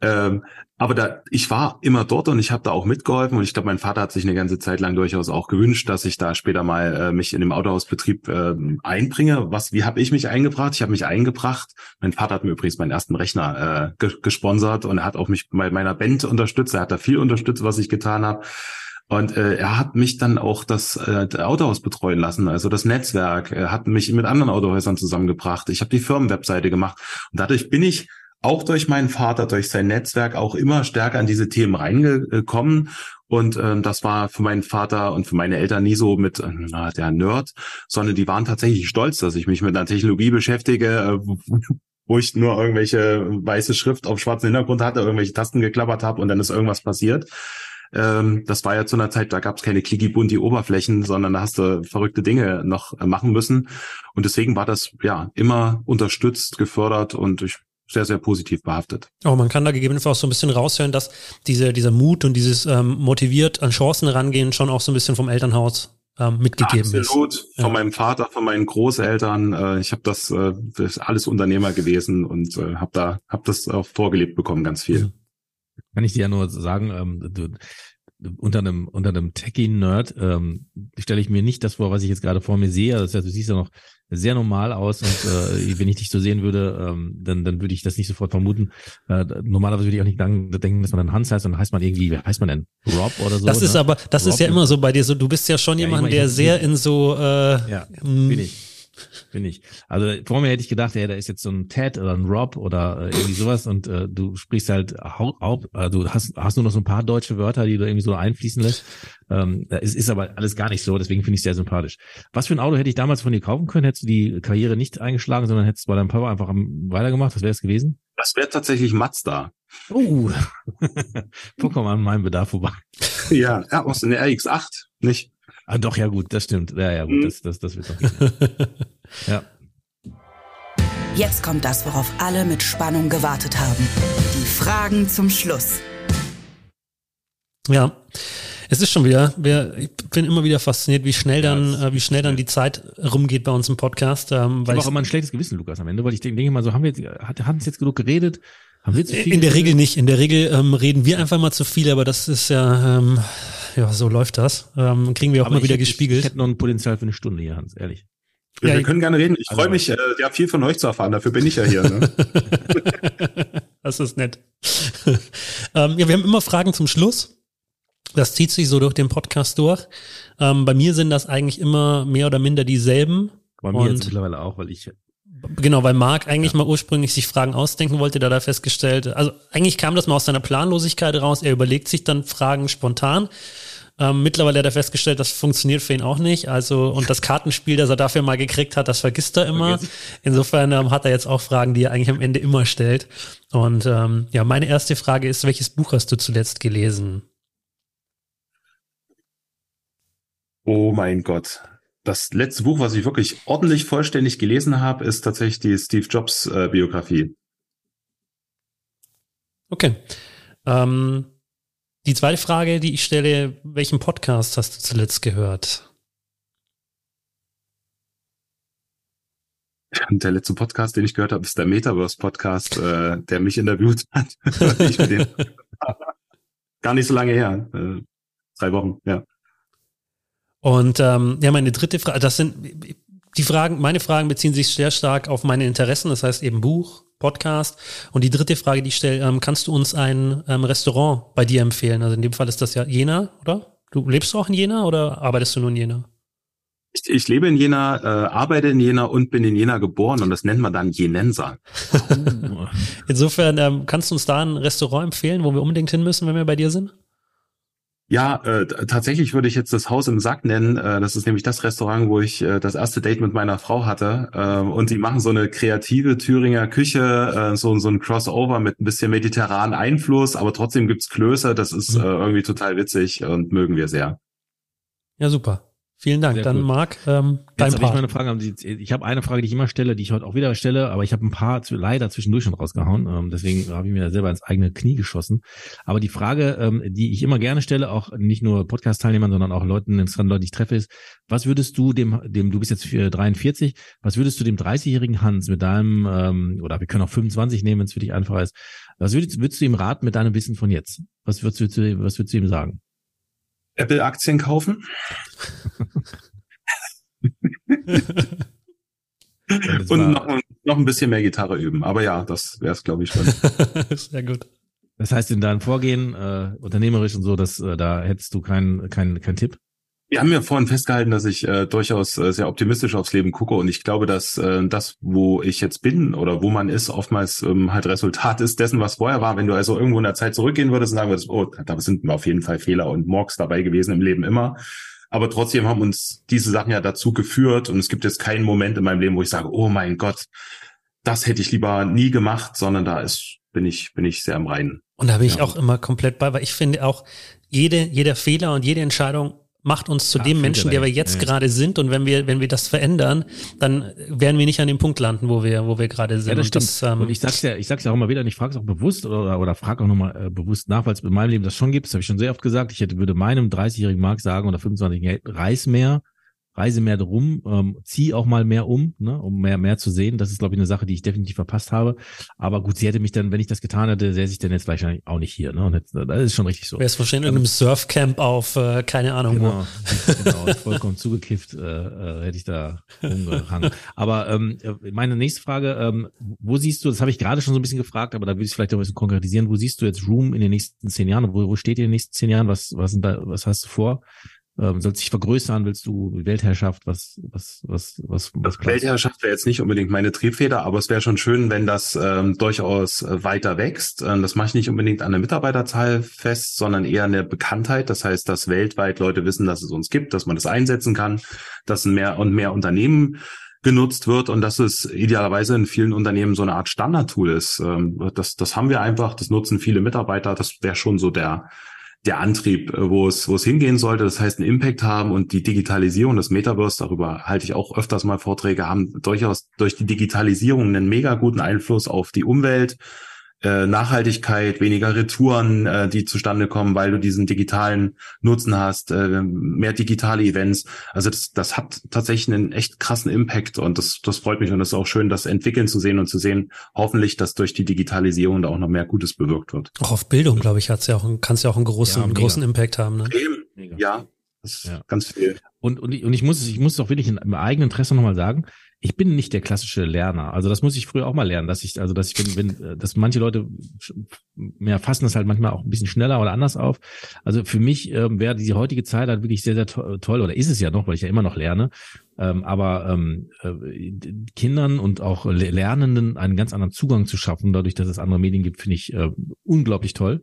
Ähm, aber da, ich war immer dort und ich habe da auch mitgeholfen und ich glaube, mein Vater hat sich eine ganze Zeit lang durchaus auch gewünscht, dass ich da später mal äh, mich in dem Autohausbetrieb äh, einbringe. Was, wie habe ich mich eingebracht? Ich habe mich eingebracht. Mein Vater hat mir übrigens meinen ersten Rechner äh, ge gesponsert und er hat auch mich bei meiner Band unterstützt. Er hat da viel unterstützt, was ich getan habe. Und äh, er hat mich dann auch das äh, Autohaus betreuen lassen, also das Netzwerk. Er hat mich mit anderen Autohäusern zusammengebracht. Ich habe die Firmenwebseite gemacht und dadurch bin ich auch durch meinen Vater, durch sein Netzwerk auch immer stärker an diese Themen reingekommen. Und ähm, das war für meinen Vater und für meine Eltern nie so mit äh, na, der Nerd, sondern die waren tatsächlich stolz, dass ich mich mit einer Technologie beschäftige, äh, wo ich nur irgendwelche weiße Schrift auf schwarzem Hintergrund hatte, irgendwelche Tasten geklappert habe und dann ist irgendwas passiert. Ähm, das war ja zu einer Zeit, da gab es keine clicky bunti Oberflächen, sondern da hast du verrückte Dinge noch äh, machen müssen. Und deswegen war das ja immer unterstützt, gefördert und ich sehr, sehr positiv behaftet. Aber man kann da gegebenenfalls auch so ein bisschen raushören, dass diese, dieser Mut und dieses ähm, motiviert an Chancen rangehen schon auch so ein bisschen vom Elternhaus ähm, mitgegeben Absolut. ist. Absolut. Von ja. meinem Vater, von meinen Großeltern. Äh, ich habe das, äh, das ist alles Unternehmer gewesen und äh, habe da, habe das auch vorgelebt bekommen, ganz viel. Mhm. Kann ich dir ja nur sagen, ähm, du, unter einem unter einem Techie-Nerd ähm, stelle ich mir nicht das vor, was ich jetzt gerade vor mir sehe. Das heißt, du siehst ja noch sehr normal aus und äh, wenn ich dich so sehen würde, ähm, dann dann würde ich das nicht sofort vermuten. Äh, normalerweise würde ich auch nicht denken, dass man dann Hans heißt, dann heißt man irgendwie, wie heißt man denn? Rob oder so? Das ist ne? aber, das Rob ist ja immer so bei dir so. Du bist ja schon ja, jemand, der sehr in so äh, ja, bin ich bin ich. Also vor mir hätte ich gedacht, ja, da ist jetzt so ein Ted oder ein Rob oder äh, irgendwie sowas und äh, du sprichst halt hau, äh, du hast, hast nur noch so ein paar deutsche Wörter, die du irgendwie so einfließen lässt. Ähm, es ist aber alles gar nicht so, deswegen finde ich es sehr sympathisch. Was für ein Auto hätte ich damals von dir kaufen können? Hättest du die Karriere nicht eingeschlagen, sondern hättest bei deinem Papa einfach weitergemacht? Was wäre es gewesen? Das wäre tatsächlich Mazda. Oh, guck mal an meinem Bedarf vorbei. Ja, ja, aus der RX8, nicht? Ah, doch, ja gut, das stimmt. Ja, ja, gut, mhm. das, das, das wird doch. ja. Jetzt kommt das, worauf alle mit Spannung gewartet haben. Die Fragen zum Schluss. Ja, es ist schon wieder, ich bin immer wieder fasziniert, wie schnell dann, ja, äh, wie schnell dann die Zeit rumgeht bei uns im Podcast. Ähm, weil ich habe auch immer ein schlechtes Gewissen, Lukas, am Ende, weil ich denke, denke mal so, haben wir jetzt, hatten jetzt genug geredet? Haben wir zu viel In der Regel nicht. In der Regel ähm, reden wir einfach mal zu viel, aber das ist ja, ähm, ja, so läuft das. Ähm, kriegen wir auch Aber mal wieder hätte, gespiegelt. Ich hätte noch ein Potenzial für eine Stunde hier, Hans, ehrlich. Ja, wir können gerne reden. Ich also, freue mich, äh, ja, viel von euch zu erfahren. Dafür bin ich ja hier. Ne? das ist nett. ähm, ja, wir haben immer Fragen zum Schluss. Das zieht sich so durch den Podcast durch. Ähm, bei mir sind das eigentlich immer mehr oder minder dieselben. Bei mir jetzt mittlerweile auch, weil ich Genau, weil Marc eigentlich ja. mal ursprünglich sich Fragen ausdenken wollte, da da festgestellt, also eigentlich kam das mal aus seiner Planlosigkeit raus. Er überlegt sich dann Fragen spontan. Ähm, mittlerweile hat er festgestellt, das funktioniert für ihn auch nicht. Also, und das Kartenspiel, das er dafür mal gekriegt hat, das vergisst er immer. Insofern ähm, hat er jetzt auch Fragen, die er eigentlich am Ende immer stellt. Und ähm, ja, meine erste Frage ist, welches Buch hast du zuletzt gelesen? Oh mein Gott das letzte Buch, was ich wirklich ordentlich vollständig gelesen habe, ist tatsächlich die Steve Jobs äh, Biografie. Okay. Ähm, die zweite Frage, die ich stelle, welchen Podcast hast du zuletzt gehört? Der letzte Podcast, den ich gehört habe, ist der Metaverse-Podcast, äh, der mich interviewt hat. gar nicht so lange her. Äh, drei Wochen, ja. Und ähm, ja, meine dritte Frage, das sind die Fragen, meine Fragen beziehen sich sehr stark auf meine Interessen, das heißt eben Buch, Podcast. Und die dritte Frage, die ich stelle, ähm, kannst du uns ein ähm, Restaurant bei dir empfehlen? Also in dem Fall ist das ja Jena, oder? Du lebst auch in Jena oder arbeitest du nur in Jena? Ich, ich lebe in Jena, äh, arbeite in Jena und bin in Jena geboren und das nennt man dann Jenenser. Insofern ähm, kannst du uns da ein Restaurant empfehlen, wo wir unbedingt hin müssen, wenn wir bei dir sind? Ja, äh, tatsächlich würde ich jetzt das Haus im Sack nennen. Äh, das ist nämlich das Restaurant, wo ich äh, das erste Date mit meiner Frau hatte. Äh, und die machen so eine kreative Thüringer Küche, äh, so, so ein Crossover mit ein bisschen mediterranen Einfluss, aber trotzdem gibt's Klöße. Das ist mhm. äh, irgendwie total witzig und mögen wir sehr. Ja, super. Vielen Dank. Sehr Dann cool. Marc, ähm, dein Jetzt Part. Ich, meine Frage, ich habe eine Frage, die ich immer stelle, die ich heute auch wieder stelle, aber ich habe ein paar leider zwischendurch schon rausgehauen. Ähm, deswegen habe ich mir selber ins eigene Knie geschossen. Aber die Frage, ähm, die ich immer gerne stelle, auch nicht nur Podcast-Teilnehmern, sondern auch Leuten, interessanten Leuten, die ich treffe, ist, was würdest du dem, dem, du bist jetzt 43, was würdest du dem 30-jährigen Hans mit deinem, ähm, oder wir können auch 25 nehmen, wenn es für dich einfacher ist, was würdest, würdest du ihm raten mit deinem Wissen von jetzt? Was würdest du, was würdest du ihm sagen? Apple-Aktien kaufen. Und noch, noch ein bisschen mehr Gitarre üben. Aber ja, das wäre es, glaube ich, schon. Sehr gut. Das heißt, in deinem Vorgehen, äh, unternehmerisch und so, dass äh, da hättest du keinen kein, kein Tipp? Wir haben ja vorhin festgehalten, dass ich äh, durchaus äh, sehr optimistisch aufs Leben gucke und ich glaube, dass äh, das, wo ich jetzt bin oder wo man ist, oftmals ähm, halt Resultat ist dessen, was vorher war. Wenn du also irgendwo in der Zeit zurückgehen würdest und sagen würdest, oh, da sind auf jeden Fall Fehler und Morgs dabei gewesen im Leben immer. Aber trotzdem haben uns diese Sachen ja dazu geführt und es gibt jetzt keinen Moment in meinem Leben, wo ich sage, oh mein Gott, das hätte ich lieber nie gemacht, sondern da ist, bin ich, bin ich sehr am Reinen. Und da bin ich ja. auch immer komplett bei, weil ich finde auch, jede, jeder Fehler und jede Entscheidung macht uns zu ja, dem Menschen, der wir jetzt ja. gerade sind. Und wenn wir, wenn wir das verändern, dann werden wir nicht an dem Punkt landen, wo wir, wo wir gerade sind. Ja, das stimmt. Und, das, ähm, und ich sag's ja, ich sag's ja auch immer wieder, und ich frage es auch bewusst oder, oder frage auch nochmal äh, bewusst nach, weil es in meinem Leben das schon gibt. Das habe ich schon sehr oft gesagt. Ich hätte, würde meinem 30-jährigen Mark sagen oder 25-jährigen, reis mehr, reise mehr drum, ähm, zieh auch mal mehr um, ne, um mehr mehr zu sehen. Das ist, glaube ich, eine Sache, die ich definitiv verpasst habe. Aber gut, sie hätte mich dann, wenn ich das getan hätte, säße ich dann jetzt wahrscheinlich auch nicht hier. Ne? Und jetzt, das ist schon richtig so. Wärst wahrscheinlich in einem Surfcamp auf, äh, keine Ahnung genau, wo. Genau, vollkommen zugekifft äh, äh, hätte ich da rumgehangen. Aber ähm, meine nächste Frage, ähm, wo siehst du, das habe ich gerade schon so ein bisschen gefragt, aber da will ich vielleicht auch ein bisschen konkretisieren, wo siehst du jetzt Room in den nächsten zehn Jahren? Wo, wo steht ihr in den nächsten zehn Jahren? Was, was, sind da, was hast du vor? Ähm, soll sich vergrößern? Willst du Weltherrschaft? Was, was, was, was? was Weltherrschaft wäre jetzt nicht unbedingt meine Triebfeder, aber es wäre schon schön, wenn das ähm, durchaus äh, weiter wächst. Ähm, das mache ich nicht unbedingt an der Mitarbeiterzahl fest, sondern eher an der Bekanntheit. Das heißt, dass weltweit Leute wissen, dass es uns gibt, dass man das einsetzen kann, dass mehr und mehr Unternehmen genutzt wird und dass es idealerweise in vielen Unternehmen so eine Art Standardtool ist. Ähm, das, das haben wir einfach, das nutzen viele Mitarbeiter. Das wäre schon so der der Antrieb, äh, wo es, wo es hingehen sollte. Das heißt, einen Impact haben und die Digitalisierung, das Metaverse, darüber halte ich auch öfters mal Vorträge, haben durchaus durch die Digitalisierung einen mega guten Einfluss auf die Umwelt, äh, Nachhaltigkeit, weniger Retouren, äh, die zustande kommen, weil du diesen digitalen Nutzen hast, äh, mehr digitale Events. Also das, das hat tatsächlich einen echt krassen Impact und das, das freut mich und das ist auch schön, das entwickeln zu sehen und zu sehen, hoffentlich, dass durch die Digitalisierung da auch noch mehr Gutes bewirkt wird. Auch auf Bildung, glaube ich, hat's ja auch, kannst ja auch einen großen, ja, großen Impact haben. Ne? Ja, das ist ja. ganz viel. Und, und, ich, und ich muss es, ich muss es auch wirklich in, im eigenen Interesse nochmal sagen, ich bin nicht der klassische Lerner. Also das muss ich früher auch mal lernen, dass ich, also dass ich bin, äh, dass manche Leute mehr fassen das halt manchmal auch ein bisschen schneller oder anders auf. Also für mich ähm, wäre die heutige Zeit halt wirklich sehr, sehr to toll, oder ist es ja noch, weil ich ja immer noch lerne. Ähm, aber ähm, äh, Kindern und auch Lernenden einen ganz anderen Zugang zu schaffen, dadurch, dass es andere Medien gibt, finde ich äh, unglaublich toll.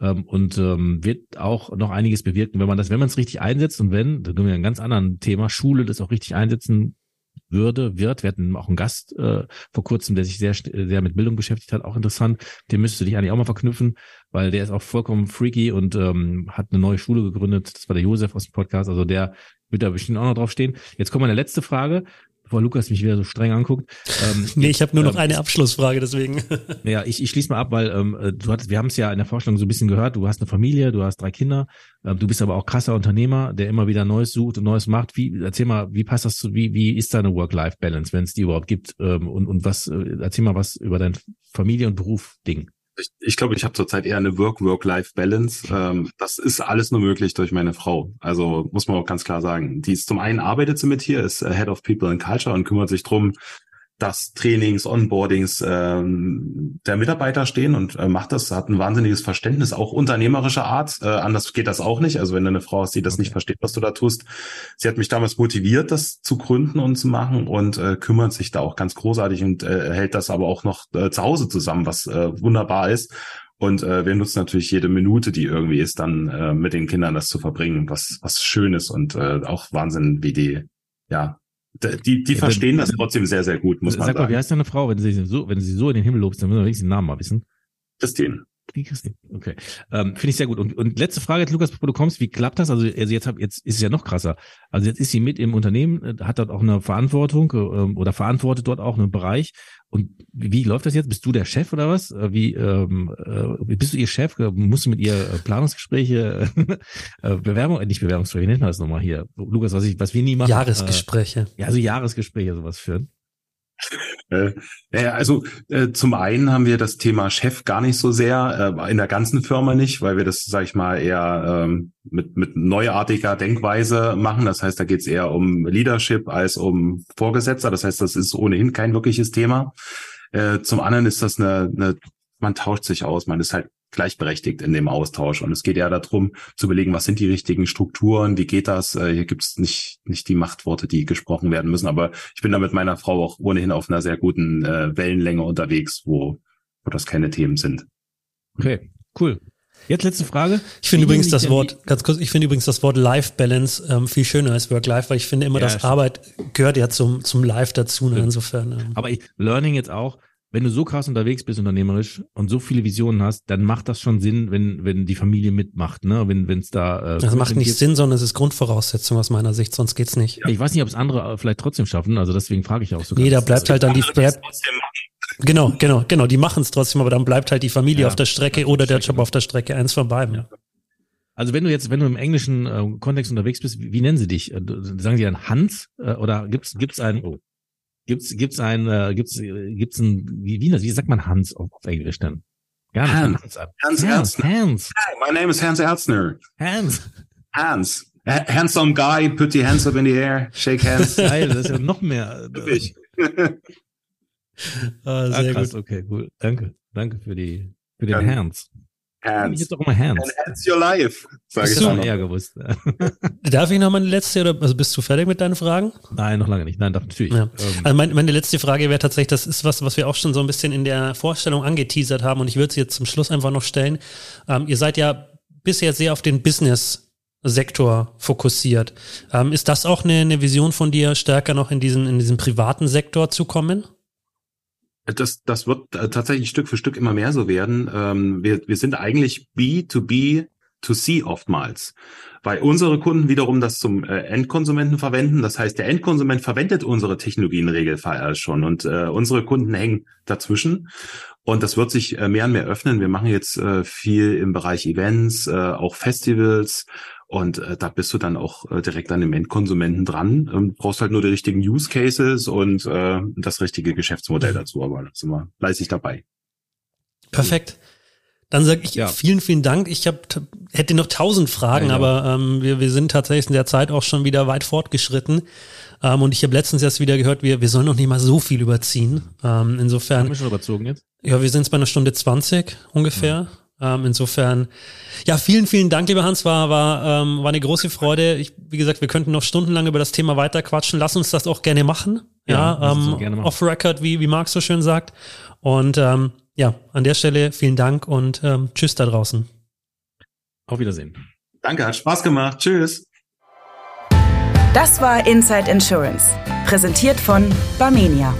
Ähm, und ähm, wird auch noch einiges bewirken, wenn man das, wenn man es richtig einsetzt und wenn, da können wir ein ganz anderen Thema, Schule das auch richtig einsetzen würde, wird. Wir hatten auch einen Gast äh, vor kurzem, der sich sehr, sehr mit Bildung beschäftigt hat, auch interessant. Den müsstest du dich eigentlich auch mal verknüpfen, weil der ist auch vollkommen freaky und ähm, hat eine neue Schule gegründet. Das war der Josef aus dem Podcast, also der wird da bestimmt auch noch drauf stehen. Jetzt kommt meine letzte Frage bevor Lukas mich wieder so streng anguckt. Ähm, nee, ich habe nur ähm, noch eine Abschlussfrage, deswegen. Ja, ich, ich schließe mal ab, weil ähm, äh, du hattest, wir haben es ja in der Vorstellung so ein bisschen gehört, du hast eine Familie, du hast drei Kinder, ähm, du bist aber auch krasser Unternehmer, der immer wieder Neues sucht und Neues macht. Wie, erzähl mal, wie passt das zu, wie, wie ist deine Work-Life-Balance, wenn es die überhaupt gibt? Ähm, und, und was, äh, erzähl mal was über dein Familie- und Beruf-Ding ich, ich glaube, ich habe zurzeit eher eine Work-Work-Life-Balance. Ähm, das ist alles nur möglich durch meine Frau. Also muss man auch ganz klar sagen. Die ist zum einen arbeitet sie mit hier, ist äh, Head of People and Culture und kümmert sich drum, dass Trainings, Onboardings ähm, der Mitarbeiter stehen und äh, macht das, hat ein wahnsinniges Verständnis, auch unternehmerischer Art. Äh, anders geht das auch nicht. Also wenn du eine Frau hast, die das okay. nicht versteht, was du da tust. Sie hat mich damals motiviert, das zu gründen und zu machen und äh, kümmert sich da auch ganz großartig und äh, hält das aber auch noch äh, zu Hause zusammen, was äh, wunderbar ist. Und äh, wir nutzen natürlich jede Minute, die irgendwie ist, dann äh, mit den Kindern das zu verbringen, was was schön ist und äh, auch Wahnsinn, wie die ja die, die ja, verstehen das trotzdem sehr, sehr gut, muss man sag sagen. Mal, wie heißt deine Frau, wenn sie so, wenn sie so in den Himmel lobst, dann müssen wir wenigstens den Namen mal wissen. Christine. Okay. Ähm, Finde ich sehr gut. Und, und letzte Frage jetzt, Lukas, bevor du kommst, wie klappt das? Also, also jetzt, hab, jetzt ist es ja noch krasser. Also jetzt ist sie mit im Unternehmen, äh, hat dort auch eine Verantwortung äh, oder verantwortet dort auch einen Bereich. Und wie, läuft das jetzt? Bist du der Chef oder was? Äh, wie ähm, äh, bist du ihr Chef? Musst du mit ihr äh, Planungsgespräche, äh, Bewerbung, nicht Bewerbungsgespräche, nennt man das nochmal hier? Lukas, was ich, was wir nie machen. Jahresgespräche. Äh, ja, also Jahresgespräche sowas führen. Äh, also äh, zum einen haben wir das Thema Chef gar nicht so sehr, äh, in der ganzen Firma nicht, weil wir das, sage ich mal, eher ähm, mit, mit neuartiger Denkweise machen. Das heißt, da geht es eher um Leadership als um Vorgesetzter. Das heißt, das ist ohnehin kein wirkliches Thema. Äh, zum anderen ist das eine, eine man tauscht sich aus, man ist halt gleichberechtigt in dem Austausch. Und es geht eher darum, zu überlegen, was sind die richtigen Strukturen, wie geht das? Äh, hier gibt es nicht, nicht die Machtworte, die gesprochen werden müssen. Aber ich bin da mit meiner Frau auch ohnehin auf einer sehr guten äh, Wellenlänge unterwegs, wo, wo das keine Themen sind. Okay, cool. Jetzt letzte Frage. Ich finde übrigens das Wort, ganz kurz, ich finde übrigens das Wort Life Balance ähm, viel schöner als Work-Life, weil ich finde immer, ja, dass stimmt. Arbeit gehört ja zum, zum Life dazu, ne, insofern. Ähm. Aber ich, Learning jetzt auch, wenn du so krass unterwegs bist unternehmerisch und so viele Visionen hast, dann macht das schon Sinn, wenn, wenn die Familie mitmacht, ne? Wenn es da. Äh, das macht nicht geht. Sinn, sondern es ist Grundvoraussetzung aus meiner Sicht, sonst geht's nicht. Ja. Ich weiß nicht, ob es andere äh, vielleicht trotzdem schaffen, also deswegen frage ich auch so. Nee, da bleibt halt dann die. Bleibt, Genau, genau, genau. Die machen es trotzdem, aber dann bleibt halt die Familie ja, auf der Strecke oder der Job auf der Strecke. Eins von beiden. Ja. Also wenn du jetzt, wenn du im englischen äh, Kontext unterwegs bist, wie, wie nennen sie dich? Äh, sagen die dann Hans äh, oder gibt's gibt's ein oh, gibt's gibt's ein äh, gibt's gibt's ein wie, wie, wie sagt man Hans auf, auf Englisch denn? Gar nicht Hans. Hans, Hans, Hans. Hi, my name is Hans Erzner. Hans. Hans. Handsome guy, put your hands up in the air, shake hands. Geil, das ist ja noch mehr. Wirklich. ah, sehr ah, krass, gut. okay, cool. Danke. Danke für die, für den Hands. Hands. Ich doch immer Hands. Hands your life, sage ich schon. eher gewusst. Darf ich noch mal eine letzte oder also bist du fertig mit deinen Fragen? Nein, noch lange nicht. Nein, doch, natürlich. Ja. Ähm. Also meine, meine letzte Frage wäre tatsächlich, das ist was, was wir auch schon so ein bisschen in der Vorstellung angeteasert haben und ich würde sie jetzt zum Schluss einfach noch stellen. Ähm, ihr seid ja bisher sehr auf den Business Sektor fokussiert. Ähm, ist das auch eine, eine Vision von dir, stärker noch in diesen, in diesen privaten Sektor zu kommen? Das, das wird äh, tatsächlich Stück für Stück immer mehr so werden. Ähm, wir, wir sind eigentlich B2B to C oftmals, weil unsere Kunden wiederum das zum äh, Endkonsumenten verwenden. Das heißt, der Endkonsument verwendet unsere Technologien Regelfall schon und äh, unsere Kunden hängen dazwischen. Und das wird sich mehr und mehr öffnen. Wir machen jetzt viel im Bereich Events, auch Festivals und äh, da bist du dann auch äh, direkt an dem Endkonsumenten dran. Ähm, brauchst halt nur die richtigen Use Cases und äh, das richtige Geschäftsmodell mhm. dazu, aber da sind wir fleißig dabei. Perfekt. Dann sage ich ja. vielen, vielen Dank. Ich hab, hätte noch tausend Fragen, ja, ja. aber ähm, wir, wir sind tatsächlich in der Zeit auch schon wieder weit fortgeschritten. Ähm, und ich habe letztens erst wieder gehört, wir, wir sollen noch nicht mal so viel überziehen. Ähm, insofern. Haben wir schon überzogen jetzt? Ja, wir sind jetzt bei einer Stunde zwanzig ungefähr. Ähm, insofern, ja, vielen, vielen Dank, lieber Hans. War, war, ähm, war eine große Freude. Ich, wie gesagt, wir könnten noch stundenlang über das Thema weiter quatschen. Lass uns das auch gerne machen. Ja, ja ähm, off-Record, wie, wie Marc so schön sagt. Und ähm, ja, an der Stelle vielen Dank und ähm, tschüss da draußen. Auf Wiedersehen. Danke, hat Spaß gemacht. Tschüss. Das war Inside Insurance, präsentiert von Barmenia.